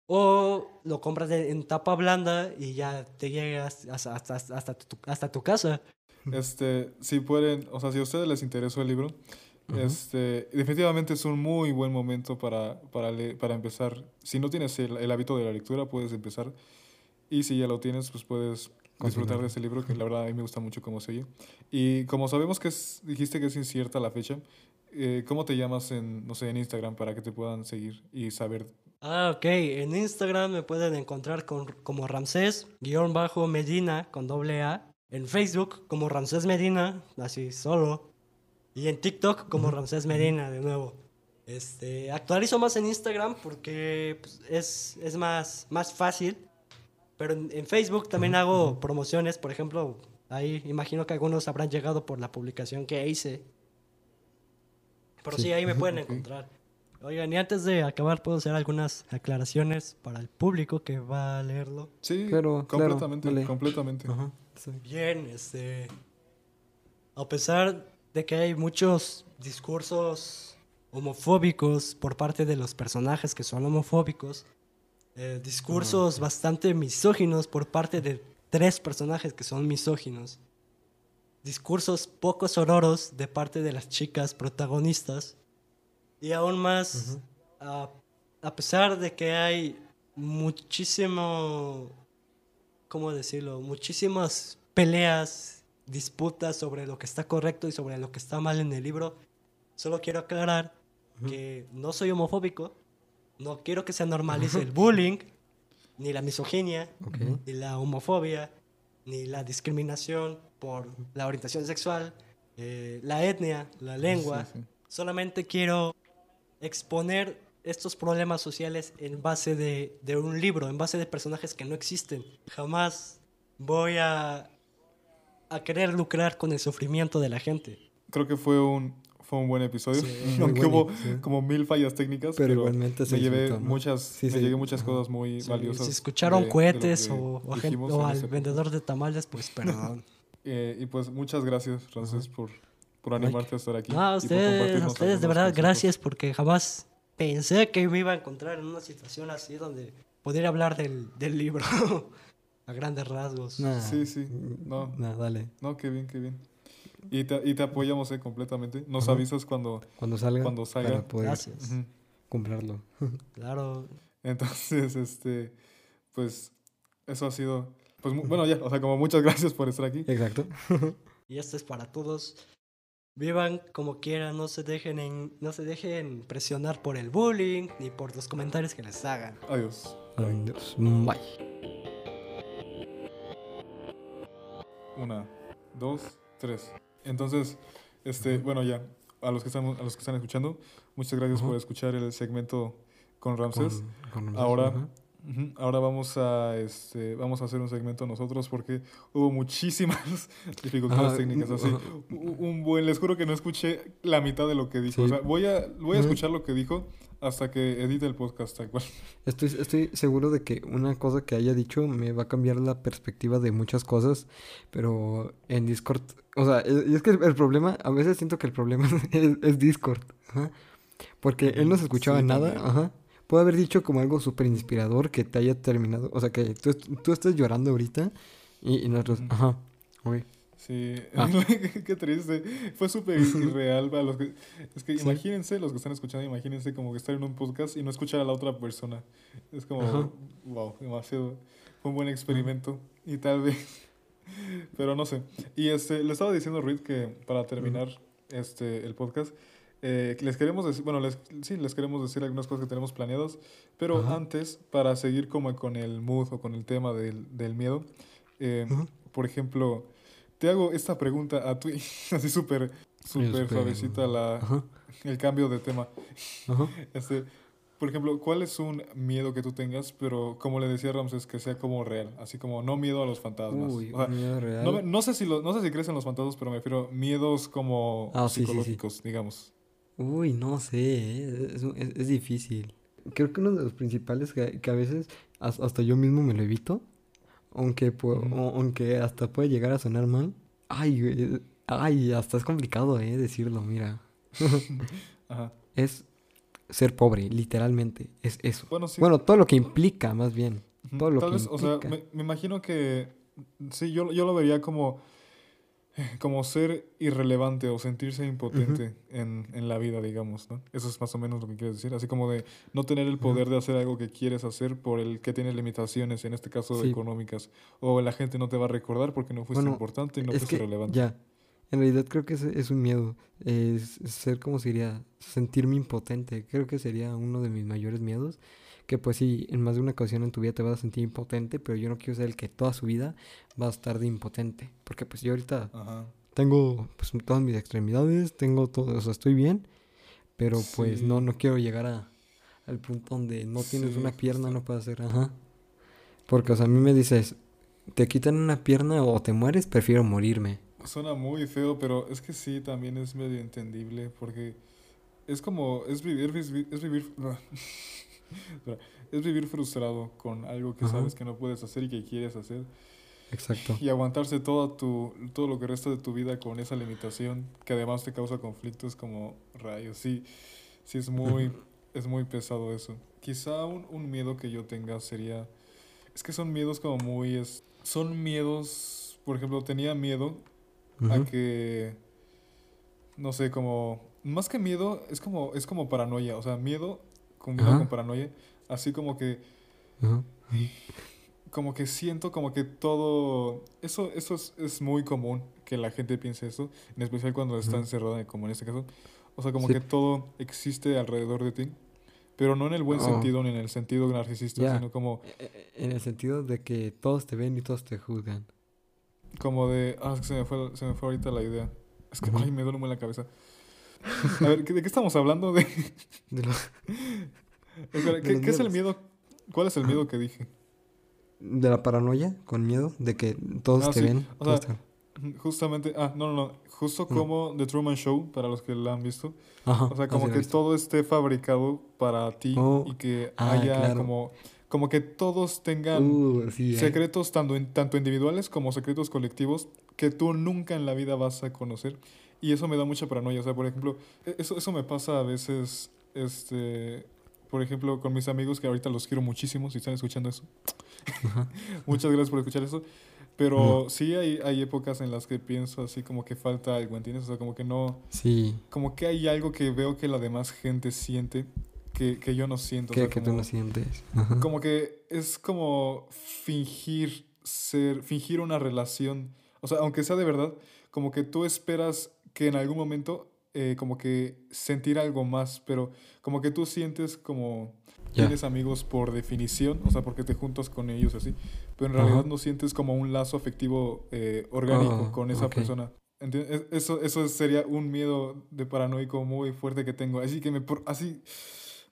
O lo compras en tapa blanda y ya te llegas hasta, hasta, hasta, tu, hasta tu casa. Este, si pueden, o sea, si a ustedes les interesó el libro, este, definitivamente es un muy buen momento para, para, para empezar. Si no tienes el, el hábito de la lectura, puedes empezar. Y si ya lo tienes, pues puedes disfrutar de este libro, que la verdad a mí me gusta mucho cómo se oye. Y como sabemos que es, dijiste que es incierta la fecha, eh, ¿cómo te llamas en, no sé, en Instagram para que te puedan seguir y saber? Ah, ok. En Instagram me pueden encontrar con, como Ramsés, guion bajo Medina, con doble A. En Facebook como Ramsés Medina, así solo. Y en TikTok como Ramsés Medina, de nuevo. Este, actualizo más en Instagram porque pues, es, es más, más fácil. Pero en, en Facebook también hago promociones, por ejemplo, ahí imagino que algunos habrán llegado por la publicación que hice. Pero sí, Sí. ahí me pueden encontrar. Oigan, y antes de acabar, puedo hacer algunas aclaraciones para el público que va a leerlo. Sí, Claro, completamente, completamente. Ajá, sí. Bien, este. A pesar de que hay muchos discursos homofóbicos por parte de los personajes que son homofóbicos, eh, discursos bastante misóginos por parte de tres personajes que son misóginos, discursos poco sororos de parte de las chicas protagonistas, y aún más, a, a pesar de que hay muchísimo ¿cómo decirlo? Muchísimas peleas disputas sobre lo que está correcto y sobre lo que está mal en el libro. Solo quiero aclarar que no soy homofóbico, no quiero que se normalice el bullying, ni la misoginia, ni la homofobia, ni la discriminación por la orientación sexual, eh, la etnia, la lengua. Sí, sí. Solamente quiero exponer estos problemas sociales en base de, de un libro, en base de personajes que no existen. Jamás voy a, a querer lucrar con el sufrimiento de la gente. Creo que fue un, fue un buen episodio. Sí, Aunque hubo sí. como mil fallas técnicas, Pero pero, igualmente se me llevé disfrutó, ¿no? muchas, Sí, me llegué muchas cosas muy valiosas. si escucharon de- de cohetes que o, o, gente- o al vendedor de tamales, pues perdón. Eh, y pues muchas gracias, Frances, por, por animarte a estar aquí. No, y a por ustedes, a ustedes de verdad, gracias porque jamás pensé que me iba a encontrar en una situación así donde podría hablar del, del libro a grandes rasgos. Nah, Sí, sí, no. nah, dale. No, qué bien, qué bien. Y te, y te apoyamos eh, completamente. Nos Ajá. avisas cuando... Cuando salga, Cuando salga. para poder Gracias. Comprarlo. Claro. Entonces, este, pues eso ha sido, pues bueno, ya, o sea, como muchas gracias por estar aquí. Exacto. Y esto es para todos. Vivan como quieran, no se dejen en, no se dejen presionar por el bullying ni por los comentarios que les hagan. Adiós. Adiós. Bye. Una, dos, tres. Entonces, este, bueno, ya, a los que están, a los que están escuchando, muchas gracias Ajá. por escuchar el segmento con Ramses. Con- con- Ahora, ahora vamos a, este, vamos a hacer un segmento nosotros porque hubo muchísimas dificultades Ajá, técnicas. Así, un buen, les juro que no escuché la mitad de lo que dijo. Sí. O sea, voy a, voy a escuchar lo que dijo hasta que edite el podcast tal cual. Estoy, estoy seguro de que una cosa que haya dicho me va a cambiar la perspectiva de muchas cosas, pero en Discord, o sea, es- y es que el, el problema, a veces siento que el problema es, es Discord, ajá, porque él no se escuchaba Sí, nada, también. ajá. Puede haber dicho como algo súper inspirador que te haya terminado, o sea, que tú, tú estés llorando ahorita y, y nosotros, ajá, ok. Sí, Ah. qué triste. Fue súper irreal para los que... Es que Sí. imagínense, los que están escuchando, imagínense como que estar en un podcast y no escuchar a la otra persona. Es como, Ajá. wow, demasiado. Fue un buen experimento y tal vez... Pero no sé. Y este, le estaba diciendo a Reed que para terminar este, el podcast, eh, les queremos decir, bueno, les, sí, les queremos decir algunas cosas que tenemos planeadas, pero Ajá. antes, para seguir como con el mood o con el tema del, del miedo, eh, Ujú. por ejemplo, te hago esta pregunta a tu, así súper, súper suavecita la, Ajá, el cambio de tema. ajá. Este, por ejemplo, ¿cuál es un miedo que tú tengas, pero como le decía Ramses, que sea como real? Así como no miedo a los fantasmas. Uy, O sea, un miedo real. no, sé si lo- no sé si crees en los fantasmas, pero me refiero a miedos como Ah, sí, sí, sí. psicológicos, digamos. Uy, no sé, ¿eh? es, es- es difícil. Creo que uno de los principales que, que a veces has- hasta yo mismo me lo evito, aunque, pu- Ujú. o- aunque hasta puede llegar a sonar mal. Ay, güey, ay, hasta es complicado, ¿eh? Decirlo, mira. Ajá. Es ser pobre, literalmente, es eso. Bueno, sí. Bueno, todo lo que implica, más bien. Todo lo Tal que vez, o sea, implica. me, me imagino que sí, yo, yo lo vería como, como ser irrelevante o sentirse impotente en, en la vida, digamos, ¿no? Eso es más o menos lo que quieres decir. Así como de no tener el poder de hacer algo que quieres hacer por el que tienes limitaciones, en este caso Sí. económicas. O la gente no te va a recordar porque no fuiste Bueno, importante y no fuiste relevante. ya, en realidad creo que es, es un miedo, es ser como sería, sentirme impotente, creo que sería uno de mis mayores miedos, que pues sí, en más de una ocasión en tu vida te vas a sentir impotente, pero yo no quiero ser el que toda su vida va a estar de impotente, porque pues yo ahorita Ajá. tengo pues todas mis extremidades, tengo todo, o sea, estoy bien, pero pues no, no quiero llegar a, al punto donde no tienes Sí, una pierna, no puedes hacer, ajá. Porque, o sea, a mí me dices, te quitan una pierna o te mueres, prefiero morirme. Suena muy feo, pero es que sí, también es medio entendible porque es como, es vivir, es, vi- es vivir, Espera, es vivir frustrado con algo que Ajá. sabes que no puedes hacer y que quieres hacer Exacto. y aguantarse todo tu, todo lo que resta de tu vida con esa limitación que además te causa conflictos como rayos, sí, sí es muy, es muy pesado eso. Quizá un, un miedo que yo tenga sería, es que son miedos como muy, es, son miedos, por ejemplo, tenía miedo a que no sé como más que miedo es como es como paranoia o sea miedo Ajá. con paranoia así como que Ajá. como que siento como que todo, eso, eso es, es muy común que la gente piense eso, en especial cuando está encerrada, como en este caso. O sea, como Sí. que todo existe alrededor de ti, pero no en el buen Oh. sentido ni en el sentido narcisista, sino como, E- e- En el sentido de que todos te ven y todos te juzgan. como de, ah, es que se me fue, se me fue ahorita la idea. Es que, ay, me duele muy la cabeza. A ver, ¿de qué estamos hablando? De, De lo- Espera, De ¿qué, es el miedo? ¿Cuál es el miedo que dije? de la paranoia, con miedo, de que todos Ah, te sí, ven. o todos sea, te- Justamente, ah, no, no, no, justo No. como The Truman Show, para los que la han visto. Ajá, O sea, como que todo esté fabricado para ti Oh, y que ah, haya claro. como, como que todos tengan Uh, sí, ¿eh? secretos tanto, tanto individuales como secretos colectivos que tú nunca en la vida vas a conocer. Y eso me da mucha paranoia. O sea, por ejemplo, e- eso, eso me pasa a veces, este, por ejemplo, con mis amigos que ahorita los quiero muchísimo, si están escuchando eso. Muchas gracias por escuchar eso. Pero sí hay, hay épocas en las que pienso así como que falta algo, ¿entiendes? O sea, como que no, Sí, como que hay algo que veo que la demás gente siente que, que yo no siento. o que, sea, que tú como- no sientes. Ajá. como que es como fingir ser, fingir una relación. O sea, aunque sea de verdad, como que tú esperas que en algún momento, eh, como que sentir algo más, pero como que tú sientes como Ya. tienes amigos por definición, o sea, porque te juntas con ellos así, pero en Ajá. realidad no sientes como un lazo afectivo eh, orgánico Ah, con esa ok. persona. ¿Entiendes? Es- Eso, eso sería un miedo de paranoico muy fuerte que tengo. Así que me... por- Así...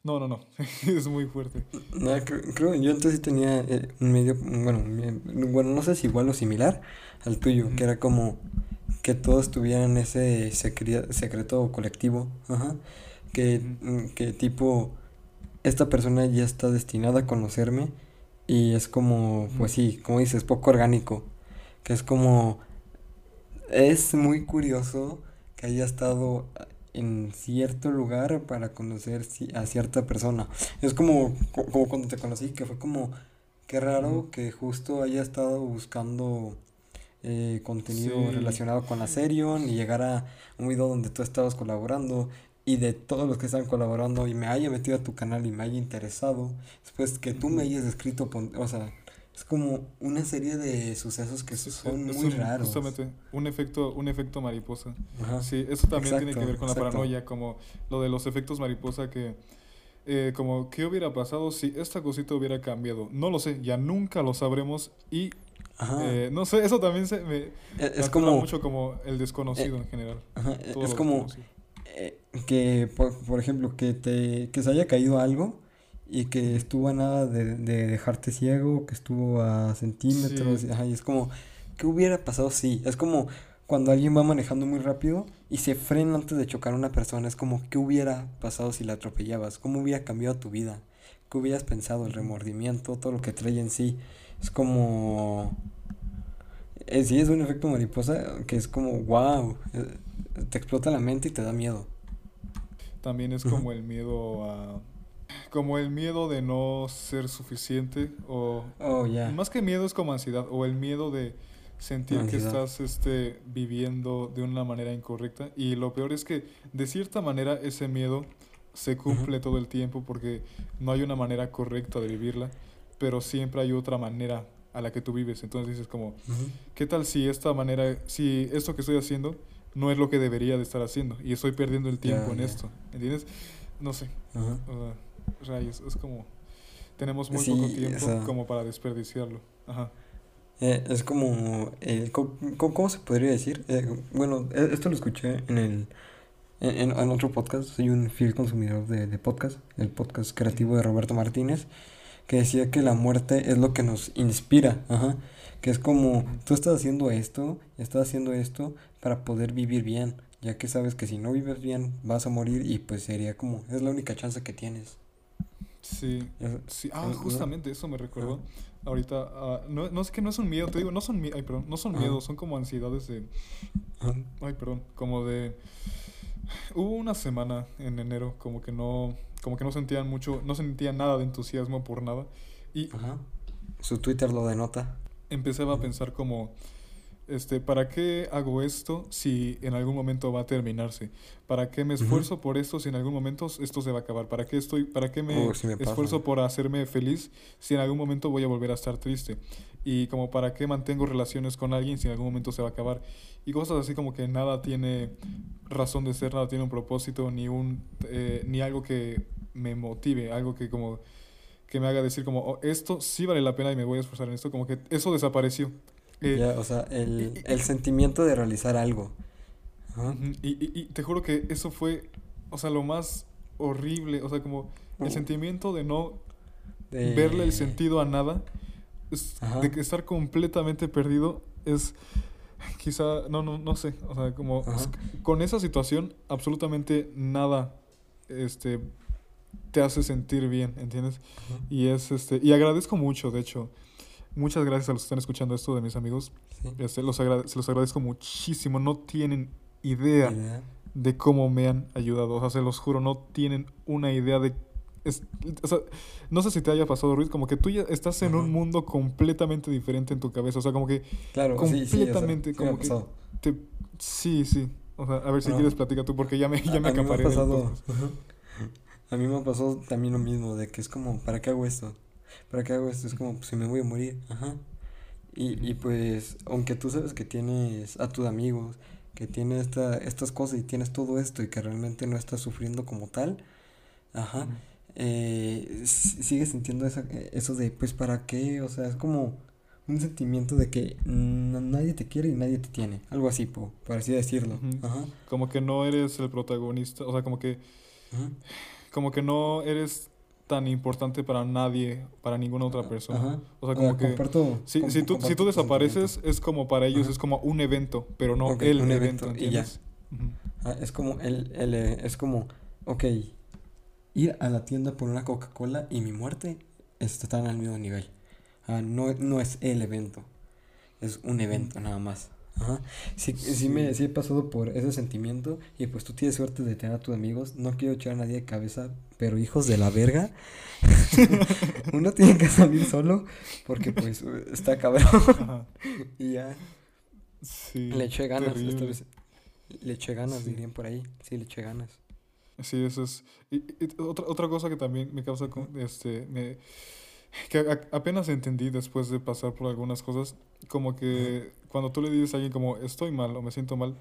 No, no, no. es muy fuerte. No, creo, creo- yo entonces sí tenía eh, un medio, bueno, bueno, no sé si igual o similar al tuyo, Ujú. que era como que todos tuvieran ese secre- secreto colectivo, ajá, que, mm, que tipo, esta persona ya está destinada a conocerme y es como, pues sí, como dices, poco orgánico, que es como, es muy curioso que haya estado en cierto lugar para conocer a cierta persona. Es como, co- como cuando te conocí, que fue como, qué raro que justo haya estado buscando eh, contenido Sí. relacionado con la Serion y llegar a un video donde tú estabas colaborando y de todos los que estaban colaborando y me haya metido a tu canal y me haya interesado, después que tú me hayas escrito, o sea, es como una serie de sucesos que Sí, son muy un- raros. Justamente, un efecto, un efecto mariposa. Ajá. Sí, eso también tiene que Exacto, ver con la exacto. paranoia, como lo de los efectos mariposa que, eh, como, ¿qué hubiera pasado si esta cosita hubiera cambiado? No lo sé, ya nunca lo sabremos y. eh, no sé, eso también se me, E- me es como, mucho como el desconocido en general. ajá, es como eh, que, por, por ejemplo, que te, que se haya caído algo y que estuvo a nada de, de dejarte ciego, que estuvo a centímetros, Sí. ajá, y es como, ¿qué hubiera pasado si? Es como cuando alguien va manejando muy rápido y se frena antes de chocar a una persona, es como, ¿qué hubiera pasado si la atropellabas? ¿Cómo hubiera cambiado tu vida? ¿Qué hubieras pensado? El remordimiento, todo lo que trae en sí. Es como... eh, sí, es un efecto mariposa que es como, wow, te explota la mente y te da miedo. También es como el miedo a, como el miedo de no ser suficiente o Oh, ya. Más que miedo es como ansiedad o el miedo de sentir que estás este, viviendo de una manera incorrecta y lo peor es que de cierta manera ese miedo se cumple todo el tiempo porque no hay una manera correcta de vivirla, pero siempre hay otra manera a la que tú vives. Entonces dices como, Ujú. ¿qué tal si esta manera, si esto que estoy haciendo no es lo que debería de estar haciendo y estoy perdiendo el tiempo Ya, en ya. esto? ¿Entiendes? No sé. Ajá. o sea, rayos, es como tenemos muy Sí, poco o tiempo sea- como para desperdiciarlo. Ajá. Eh, es como, eh, co- ¿cómo, se podría decir? Eh, bueno, eh, esto lo escuché en el, en, en- en otro podcast, soy un fiel consumidor de, de podcast, el podcast creativo de Roberto Martínez, que decía que la muerte es lo que nos inspira, ajá, que es como, tú estás haciendo esto, estás haciendo esto para poder vivir bien, ya que sabes que si no vives bien vas a morir y pues sería como, es la única chance que tienes. Sí. Ah, justamente eso me recordó. Ahorita, ah, no, no es que no es un miedo, te digo, no son, ay, perdón, no son miedos, son como ansiedades de, ay, perdón, como de, hubo una semana en enero como que no, como que no sentían mucho, no sentía nada de entusiasmo por nada y ajá. Su Twitter lo denota. empezaba a pensar como, este, ¿para qué hago esto si en algún momento va a terminarse? ¿Para qué me esfuerzo por esto si en algún momento esto se va a acabar? ¿Para qué estoy, para qué me, sí me pasa. esfuerzo por hacerme feliz si en algún momento voy a volver a estar triste? Y como para qué mantengo relaciones con alguien si en algún momento se va a acabar? Y cosas así como que nada tiene razón de ser, nada tiene un propósito, ni un eh, ni algo que me motive, algo que como que me haga decir como "Oh, esto sí vale la pena y me voy a esforzar en esto, como que eso desapareció. Eh, Ya, o sea, el, el sentimiento de realizar algo. Y, y- y te juro que eso fue, o sea, lo más horrible, o sea, como el Uh. sentimiento de no De- verle el sentido a nada, es- de que estar completamente perdido es quizá, no, no, no sé, o sea, como es- con esa situación absolutamente nada, este, te hace sentir bien, ¿entiendes? Ajá. Y es, este, y agradezco mucho, de hecho, muchas gracias a los que están escuchando esto de mis amigos, Sí. este, los se los agradezco muchísimo, no tienen idea Idea. de cómo me han ayudado. O sea, se los juro, no tienen una idea de... es- o sea, no sé si te haya pasado, Ruiz, como que tú ya estás en Ajá. un mundo completamente diferente en tu cabeza. O sea, como que Claro, sí, sí, o sea, completamente, como que te... Sí, sí. O sea, a ver si Bueno, quieres platica tú, porque ya me, ya me a, me acaparé. A mí me ha pasado también lo mismo, de que es como, ¿para qué hago esto? ¿Para qué hago esto? Es como, pues si me voy a morir. Ajá. Y, y pues, aunque tú sabes que tienes a tus amigos, que tienes esta, estas cosas y tienes todo esto y que realmente no estás sufriendo como tal, ajá, eh, sigues sintiendo esa, eh, eso de, pues, ¿para qué? O sea, es como un sentimiento de que nadie te quiere y nadie te tiene. Algo así, po, por así decirlo. Ajá. Como que no eres el protagonista. O sea, como que, como que no eres tan importante para nadie, para ninguna otra persona. Ajá. O sea, como que... comparto- Si, com- si, tú, si tú desapareces, es como para ellos, Ajá. es como un evento, pero no el un evento, evento y ya. Ah, es como el, el, eh, es como, ok, ir a la tienda por una Coca-Cola y mi muerte están al mismo nivel. Ah, no, no es el evento, es un evento nada más. Ajá. Sí, sí. me, sí he pasado por ese sentimiento y pues tú tienes suerte de tener a tus amigos. No quiero echar a nadie de cabeza, pero hijos de la verga. Uno tiene que salir solo porque pues está cabrón. Y ya. Sí, Le eché ganas esta terrible. vez. Le eché ganas, Sí. dirían por ahí. Sí, le eché ganas. Sí, eso es. Y, y otra, otra cosa que también me causa, con- este, me, que a- apenas entendí después de pasar por algunas cosas, como que cuando tú le dices a alguien como estoy mal o me siento mal,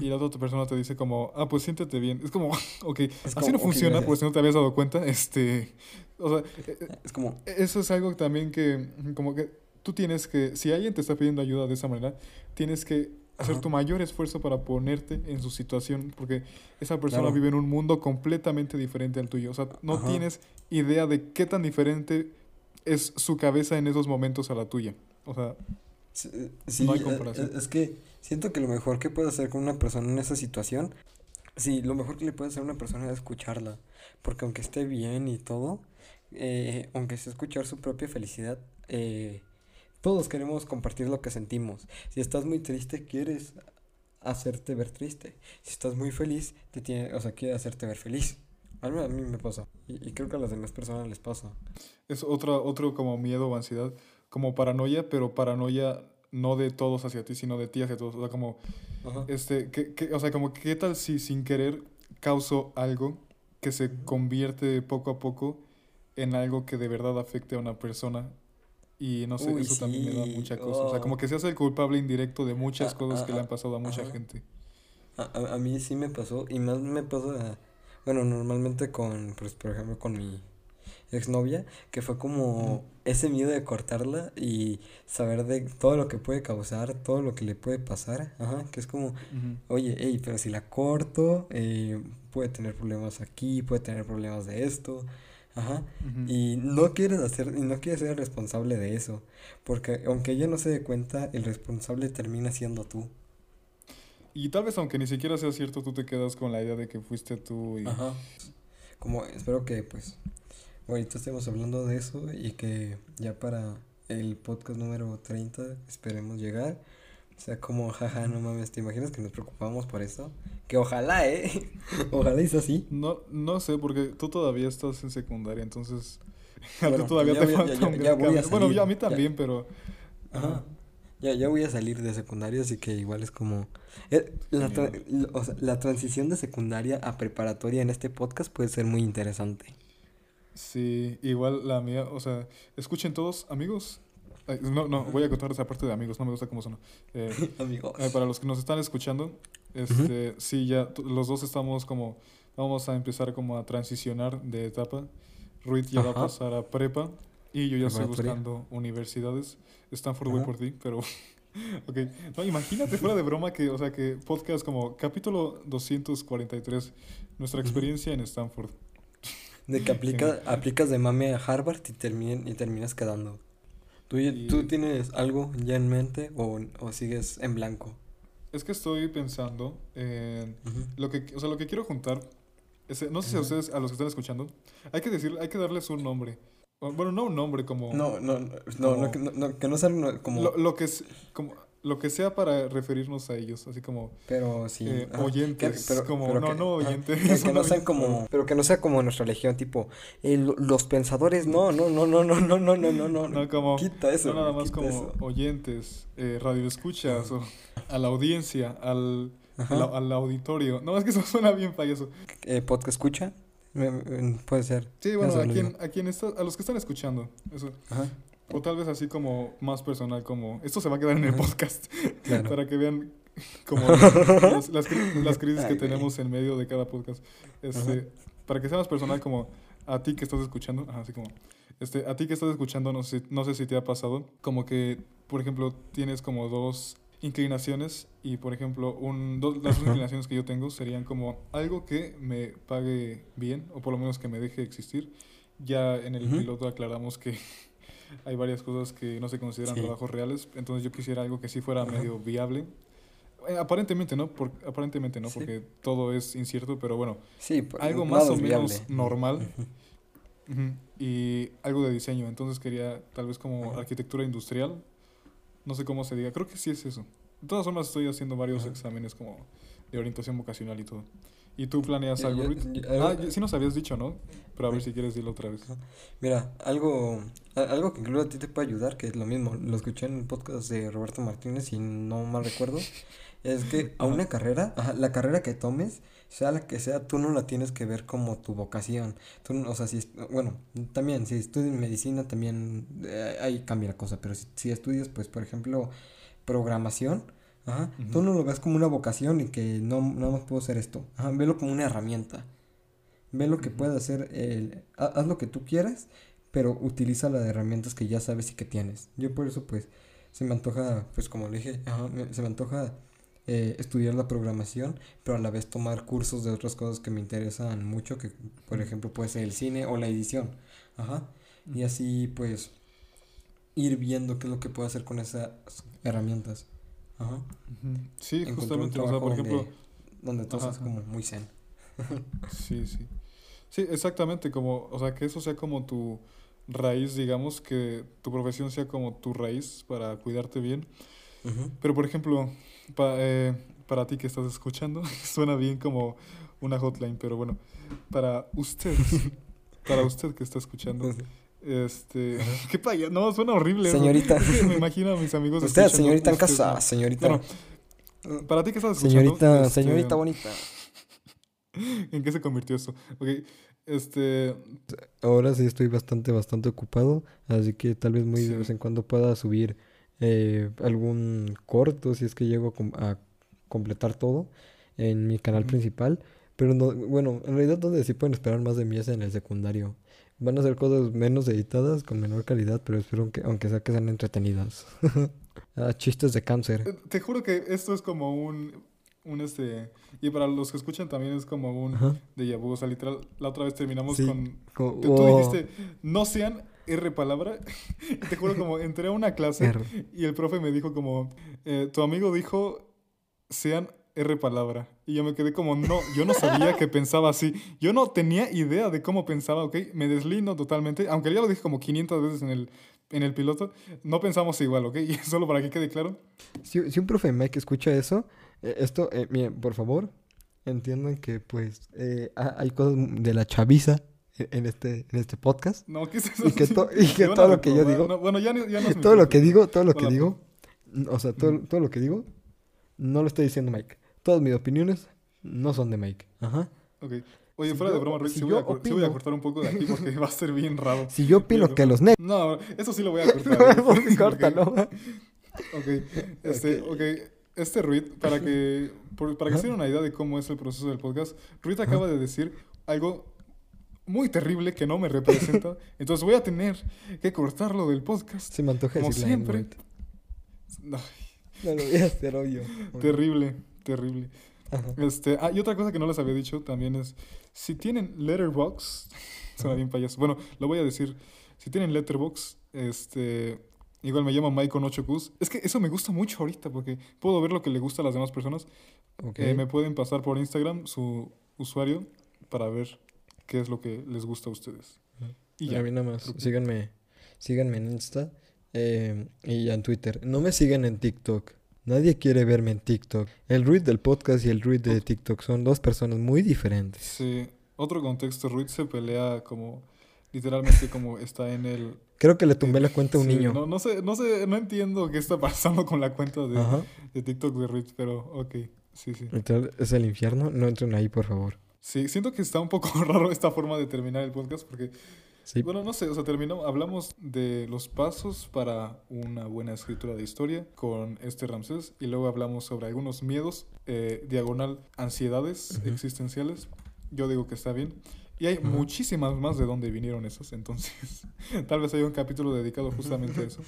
y la otra persona te dice como, ah, pues siéntete bien, es como, ok, Es así como, no funciona, gracias. pues si no te habías dado cuenta, este, o sea, eh, eh, Es como, Eso es algo también que, como que tú tienes que, si alguien te está pidiendo ayuda de esa manera, tienes que hacer Ajá. tu mayor esfuerzo para ponerte en su situación, porque esa persona Claro. vive en un mundo completamente diferente al tuyo. O sea, no Ajá. tienes idea de qué tan diferente es su cabeza en esos momentos a la tuya. O sea, sí, sí, No hay eh, comparación. eh, es que siento que lo mejor que puedes hacer con una persona en esa situación, sí, lo mejor que le puedes hacer a una persona es escucharla. Porque aunque esté bien y todo, eh, aunque sea escuchar su propia felicidad, eh, todos queremos compartir lo que sentimos. Si estás muy triste, quieres hacerte ver triste. Si estás muy feliz, te tiene, o sea, quiere hacerte ver feliz. A mí, a mí me pasa. Y, y creo que a las demás personas les pasa. es otra, otro como miedo o ansiedad, como paranoia, pero paranoia no de todos hacia ti, sino de ti hacia todos. O sea, como Ajá. Este, que, que- o sea, como qué tal si sin querer causo algo que se convierte poco a poco en algo que de verdad afecte a una persona. Y no sé, Uy, eso también me da sí, mucha cosa. O sea, como oh. que se hace el culpable indirecto de muchas Ah, cosas ah, que le ah, han pasado a mucha ajá. gente. A, a, a mí sí me pasó, y más me pasa, bueno, normalmente con, pues, por ejemplo, con mi exnovia, que fue como ese miedo de cortarla y saber de todo lo que puede causar, todo lo que le puede pasar, ajá, que es como, oye, hey, pero si la corto, eh, puede tener problemas aquí, puede tener problemas de esto, ajá, y no quieres hacer, y no quieres ser el responsable de eso, porque aunque ella no se dé cuenta, el responsable termina siendo tú. Y tal vez aunque ni siquiera sea cierto, tú te quedas con la idea de que fuiste tú y... Ajá. Como espero que pues ahorita estemos hablando de eso y que ya para el podcast número 30 esperemos llegar. O sea, como, jaja, no mames, ¿te imaginas que nos preocupamos por eso? Que ojalá, ¿eh? ojalá es así. No, no sé, porque tú todavía estás en secundaria, entonces... A ti Bueno, todavía ya te voy- ya- falta ya- un ya gran voy a cambio. Bueno, salir, yo a mí ya. también, pero... Ajá. Ya, ya voy a salir de secundaria, así que igual es como... eh, la, tra- o sea, la transición de secundaria a preparatoria en este podcast puede ser muy interesante. Sí, igual la mía, o sea, escuchen todos, amigos. Ay, no, no, voy a contar esa parte de amigos, no me gusta cómo son. Eh, Amigos. eh, para los que nos están escuchando, este, sí, ya los dos estamos como, vamos a empezar como a transicionar de etapa. Ruiz ya va a pasar a prepa y yo ya estoy buscando universidades. Stanford voy por ti, pero... Ok, no, imagínate fuera de broma que, o sea, que podcast como capítulo 243, nuestra experiencia en Stanford. De que aplica, aplicas de mame a Harvard y, terminen, y terminas quedando. ¿Tú, Y- ¿Tú tienes algo ya en mente o, o sigues en blanco? Es que estoy pensando en lo que, o sea, lo que quiero juntar. es- no sé si a ustedes, a los que están escuchando, hay que decir, hay que darles un nombre. Bueno, no un nombre como No, no, no, Como- no, que no, no, que no sea como... lo, lo que es, como lo que sea para referirnos a ellos, así como Pero sí. eh, ajá, oyentes, que- pero- como pero no, que- no ajá, oyentes, Que, que no sean como. Pero que no sea como nuestra legión, tipo. eh, lo- los pensadores, no, no, no, no, no, no, no, no, no, no. no como Quita eso. no nada más como eso. oyentes, eh, radioescuchas o a la audiencia, al, Ajá. al, auditorio. No, es que eso suena bien payaso. Eh, podcast escucha. Me- me- Puede ser. Sí, bueno, a quien, a quien está, a los que están escuchando, eso. Ajá. O tal vez así como más personal, como esto se va a quedar en el podcast Claro. para que vean como las, las cri- las crisis que Ay, tenemos en medio de cada podcast. Este, para que sea más personal como a ti que estás escuchando, así como este, a ti que estás escuchando, no sé, no sé si te ha pasado, como que, por ejemplo, tienes como dos inclinaciones y, por ejemplo, un, dos, las dos inclinaciones que yo tengo serían como algo que me pague bien o por lo menos que me deje existir. Ya en el piloto aclaramos que hay varias cosas que no se consideran Sí. trabajos reales, entonces yo quisiera algo que sí fuera Ajá. medio viable. Eh, aparentemente no, por, aparentemente no, Sí. porque todo es incierto, pero bueno, Sí, pues, algo más o menos viable. normal. Ujú. Ujú. Y algo de diseño, entonces quería tal vez como Ajá. arquitectura industrial, no sé cómo se diga, creo que sí es eso. De todas formas estoy haciendo varios Ajá. exámenes como de orientación vocacional y todo. ¿Y tú planeas Yo- algo, yo- Ruiz? yo- Ah, algo- sí nos habías dicho, ¿no? Pero a ver si quieres decirlo otra vez. Mira, algo, algo que incluso a ti te puede ayudar, que es lo mismo, lo escuché en el podcast de Roberto Martínez, si no mal recuerdo, es que a una carrera, ajá, la carrera que tomes, sea la que sea, tú no la tienes que ver como tu vocación. Tú, o sea, si, bueno, también, si estudias medicina, también eh, ahí cambia la cosa, pero si, si estudias, pues, por ejemplo, programación, ajá, tú no lo ves como una vocación y que no, nada más puedo hacer esto, ajá, velo como una herramienta. Ve lo que puede hacer, el, ha- haz lo que tú quieras, pero utiliza las herramientas que ya sabes y que tienes. Yo por eso pues se me antoja, pues como le dije, ajá, me- se me antoja eh, estudiar la programación, pero a la vez tomar cursos de otras cosas que me interesan mucho, que por ejemplo puede ser el cine o la edición. Ajá. Y así pues ir viendo qué es lo que puedo hacer con esas herramientas. Ajá. Sí, justamente, o sea, por ejemplo... donde, donde todo Ajá, es ajá. como muy zen. Sí, sí. Sí, exactamente, como, o sea, que eso sea como tu raíz, digamos, que tu profesión sea como tu raíz para cuidarte bien. Pero, por ejemplo, pa- eh, para ti que estás escuchando, suena bien como una hotline, pero bueno, para usted, para usted que está escuchando, este, qué paya, no, suena horrible. eso. Señorita. Me imagino a mis amigos Usted, escuchando, señorita en casa, señorita. Bueno, para ti que estás escuchando, Señorita, este, señorita bonita. ¿en qué se convirtió esto? Ok, este, Ahora sí estoy bastante, bastante ocupado, así que tal vez muy Sí. de vez en cuando pueda subir eh, algún corto, si es que llego a, com- a completar todo en mi canal principal. Pero no, bueno, en realidad donde sí pueden esperar más de mí es en el secundario. Van a ser cosas menos editadas, con menor calidad, pero espero que, aunque sea que sean entretenidas. Ah, chistes de cáncer. Eh, Te juro que esto es como un, un este, y para los que escuchan también es como un Ajá. déjà vu, o sea, literal, la otra vez terminamos Sí. con, Como- tú, dijiste, no sean R palabra, te juro como entré a una clase R. y el profe me dijo como, eh, tu amigo dijo, sean R palabra, y yo me quedé como, no, yo no sabía que pensaba así, yo no tenía idea de cómo pensaba, ¿ok? Me deslindo totalmente, aunque ya lo dije como 500 veces en el, en el piloto, no pensamos igual, ¿ok? Y solo para que quede claro. Si, si un profe Mike escucha eso, eh, esto, eh, miren, por favor, entiendan que pues eh, ha- hay cosas de la chaviza en, en este, en este podcast. No, ¿qué es eso? Y que, to- y que todo lo que yo digo, No, bueno, ya, ya no es todo lo que digo, todo lo que digo, O sea, todo, todo lo que digo no lo estoy diciendo Mike. Todas mis opiniones no son de Mike. Ajá. Ok. Oye, Si fuera de yo- broma, Ruiz, si sí, voy cor- sí voy a opino- cortar un poco de aquí porque va a ser bien raro. Si yo opino Pero- que los negros... No, eso sí lo voy a cortar. ¿eh? Porque córtalo. Ok, este, ok, este Ruiz, para que, por- para que se den una idea de cómo es el proceso del podcast, Ruiz acaba de decir algo muy terrible que no me representa, entonces voy a tener que cortarlo del podcast. Se me antoja Como siempre. Ay, No lo voy a hacer, obvio. terrible, terrible. Ajá. Este, ah, y otra cosa que no les había dicho también es, si tienen Letterbox, suena bien payaso, bueno, lo voy a decir, si tienen Letterbox, este, igual me llamo Mike con 8 Qs, es que eso me gusta mucho ahorita porque puedo ver lo que le gusta a las demás personas. Eh, me pueden pasar por Instagram su usuario para ver qué es lo que les gusta a ustedes. Y ya. A mí nada más. Síganme, síganme en Insta eh, y en Twitter. No me sigan en TikTok. Nadie quiere verme en TikTok. El Ruiz del podcast y el Ruiz de TikTok son dos personas muy diferentes. Sí, otro contexto, Ruiz se pelea como, literalmente como está en el... Creo que le tumbé la cuenta a un Sí, niño. No, no sé, no sé, no entiendo qué está pasando con la cuenta de, TikTok de Ruiz, pero ok, sí, sí. Literal, Es el infierno. No entren ahí, por favor. Sí, siento que está un poco raro esta forma de terminar el podcast porque, Sí. bueno, no sé, o sea, terminó, hablamos de los pasos para una buena escritura de historia con este Ramsés y luego hablamos sobre algunos miedos, eh, diagonal, ansiedades Ujú. existenciales. Yo digo que está bien. Y hay Ujú. muchísimas más de dónde vinieron esas, entonces tal vez haya un capítulo dedicado justamente a eso.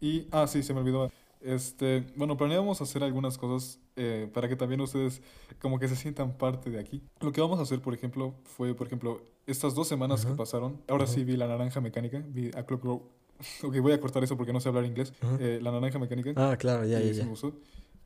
Y, ah, sí, se me olvidó. Este, bueno, planeamos hacer algunas cosas eh, para que también ustedes como que se sientan parte de aquí. Lo que vamos a hacer, por ejemplo, fue, por ejemplo, estas dos semanas que pasaron. Ahora sí vi La Naranja Mecánica, vi A Clock Row. ok, voy a cortar eso porque no sé hablar inglés. Eh, la Naranja Mecánica. Ah, claro, ya, ya, sí ya. me gustó.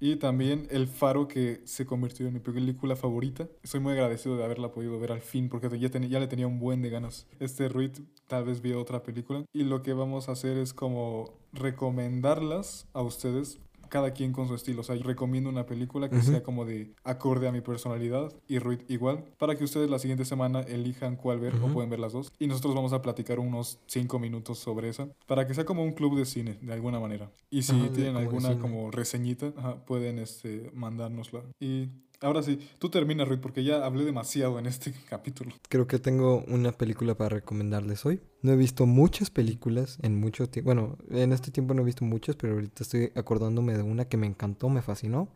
Y también El Faro, que se convirtió en mi película favorita. Soy muy agradecido de haberla podido ver al fin, porque ya, ten- ya le tenía un buen de ganas. Este Ruiz tal vez vio otra película. Y lo que vamos a hacer es como recomendarlas a ustedes. Cada quien con su estilo. O sea, yo recomiendo una película que sea como de acorde a mi personalidad y Ruiz igual. Para que ustedes la siguiente semana elijan cuál ver o pueden ver las dos. Y nosotros vamos a platicar unos 5 minutos sobre esa. Para que sea como un club de cine, de alguna manera. Y si Ajá, tienen alguna como reseñita, ajá, pueden este, mandárnosla. Y ahora sí, tú termina, Ruiz, porque ya hablé demasiado en este capítulo. Creo que tengo una película para recomendarles hoy. No he visto muchas películas en mucho tiempo. Bueno, en este tiempo no he visto muchas, pero ahorita estoy acordándome de una que me encantó, me fascinó.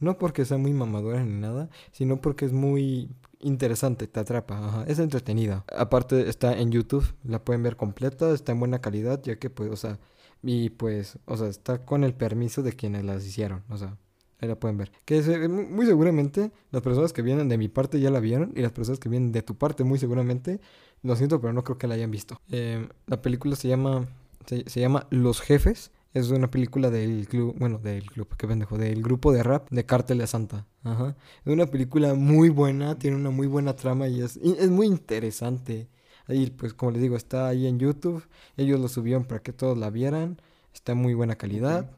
No porque sea muy mamadora ni nada, sino porque es muy interesante, te atrapa, ajá, es entretenida. Aparte está en YouTube, la pueden ver completa, está en buena calidad, ya que pues, o sea, y pues, o sea, está con el permiso de quienes las hicieron, o sea, ahí la pueden ver. Que se- muy seguramente las personas que vienen de mi parte ya la vieron y las personas que vienen de tu parte muy seguramente, lo siento, pero no creo que la hayan visto. Eh, la película se llama, se, se llama Los Jefes. Es una película del club, bueno, del club, qué pendejo, del grupo de rap de Cártel de Santa. Ajá. Es una película muy buena, tiene una muy buena trama y es, es muy interesante. Ahí, pues, como les digo, está ahí en YouTube. Ellos lo subieron para que todos la vieran. Está en muy buena calidad.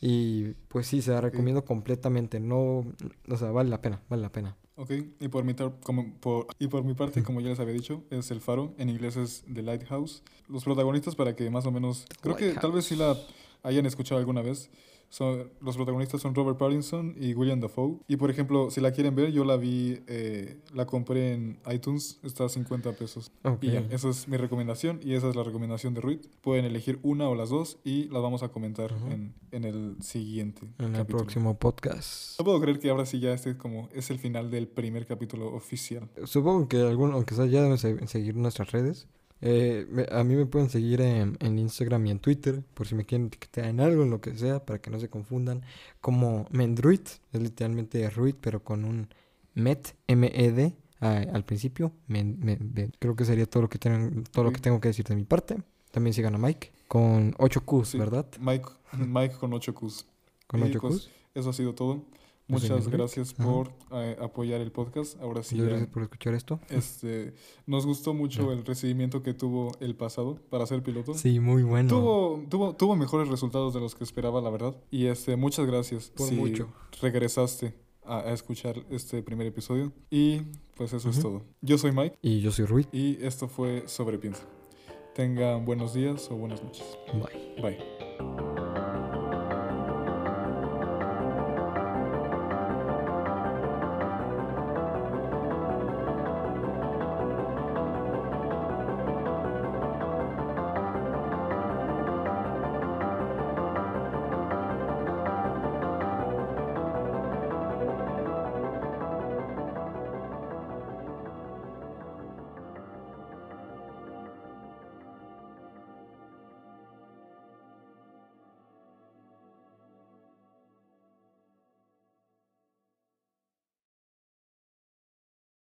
Y pues sí, se la recomiendo completamente. No, o sea, vale la pena, vale la pena. Ok, y por mi, como, por, y por mi parte, como ya les había dicho, es El Faro, en inglés es The Lighthouse. Los protagonistas, para que más o menos, creo que tal vez sí la hayan escuchado alguna vez, son, los protagonistas son Robert Pattinson y William Dafoe. Y por ejemplo, si la quieren ver, yo la vi, eh, la compré en iTunes, está a 50 pesos. Ok. Y ya, esa es mi recomendación y esa es la recomendación de Ruiz. Pueden elegir una o las dos y las vamos a comentar Ujú. en, en el siguiente En el capítulo. próximo podcast. No puedo creer que ahora sí ya este como es el final del primer capítulo oficial. Supongo que algún, aunque sea, ya deben se- seguir nuestras redes. Eh, me- a mí me pueden seguir en, en Instagram y en Twitter, por si me quieren etiquetar en algo, en lo que sea, para que no se confundan. Como Mendruid, es literalmente Ruid, pero con un Met, M-E-D, al principio. Me- me- creo que sería todo lo que, tengan, todo lo que tengo que decir de mi parte. También sigan a Mike, con 8 Qs, Sí. ¿verdad? Mike, Mike con 8 Qs. Con Y 8 pues, Qs. Eso ha sido todo. Soy Muchas gracias por eh, apoyar el podcast. Ahora sí, Muchas gracias por escuchar esto. este, nos gustó mucho Ya. el recibimiento que tuvo el pasado para ser piloto. Sí, muy bueno. Tuvo, tuvo, tuvo mejores resultados de los que esperaba, la verdad. Y este, muchas gracias Por si mucho. regresaste a, a escuchar este primer episodio. Y pues eso es Ujú. todo. Yo soy Mike Y yo soy Ruid. y esto fue Sobrepiensa. Tengan buenos días o buenas noches. Bye. Bye.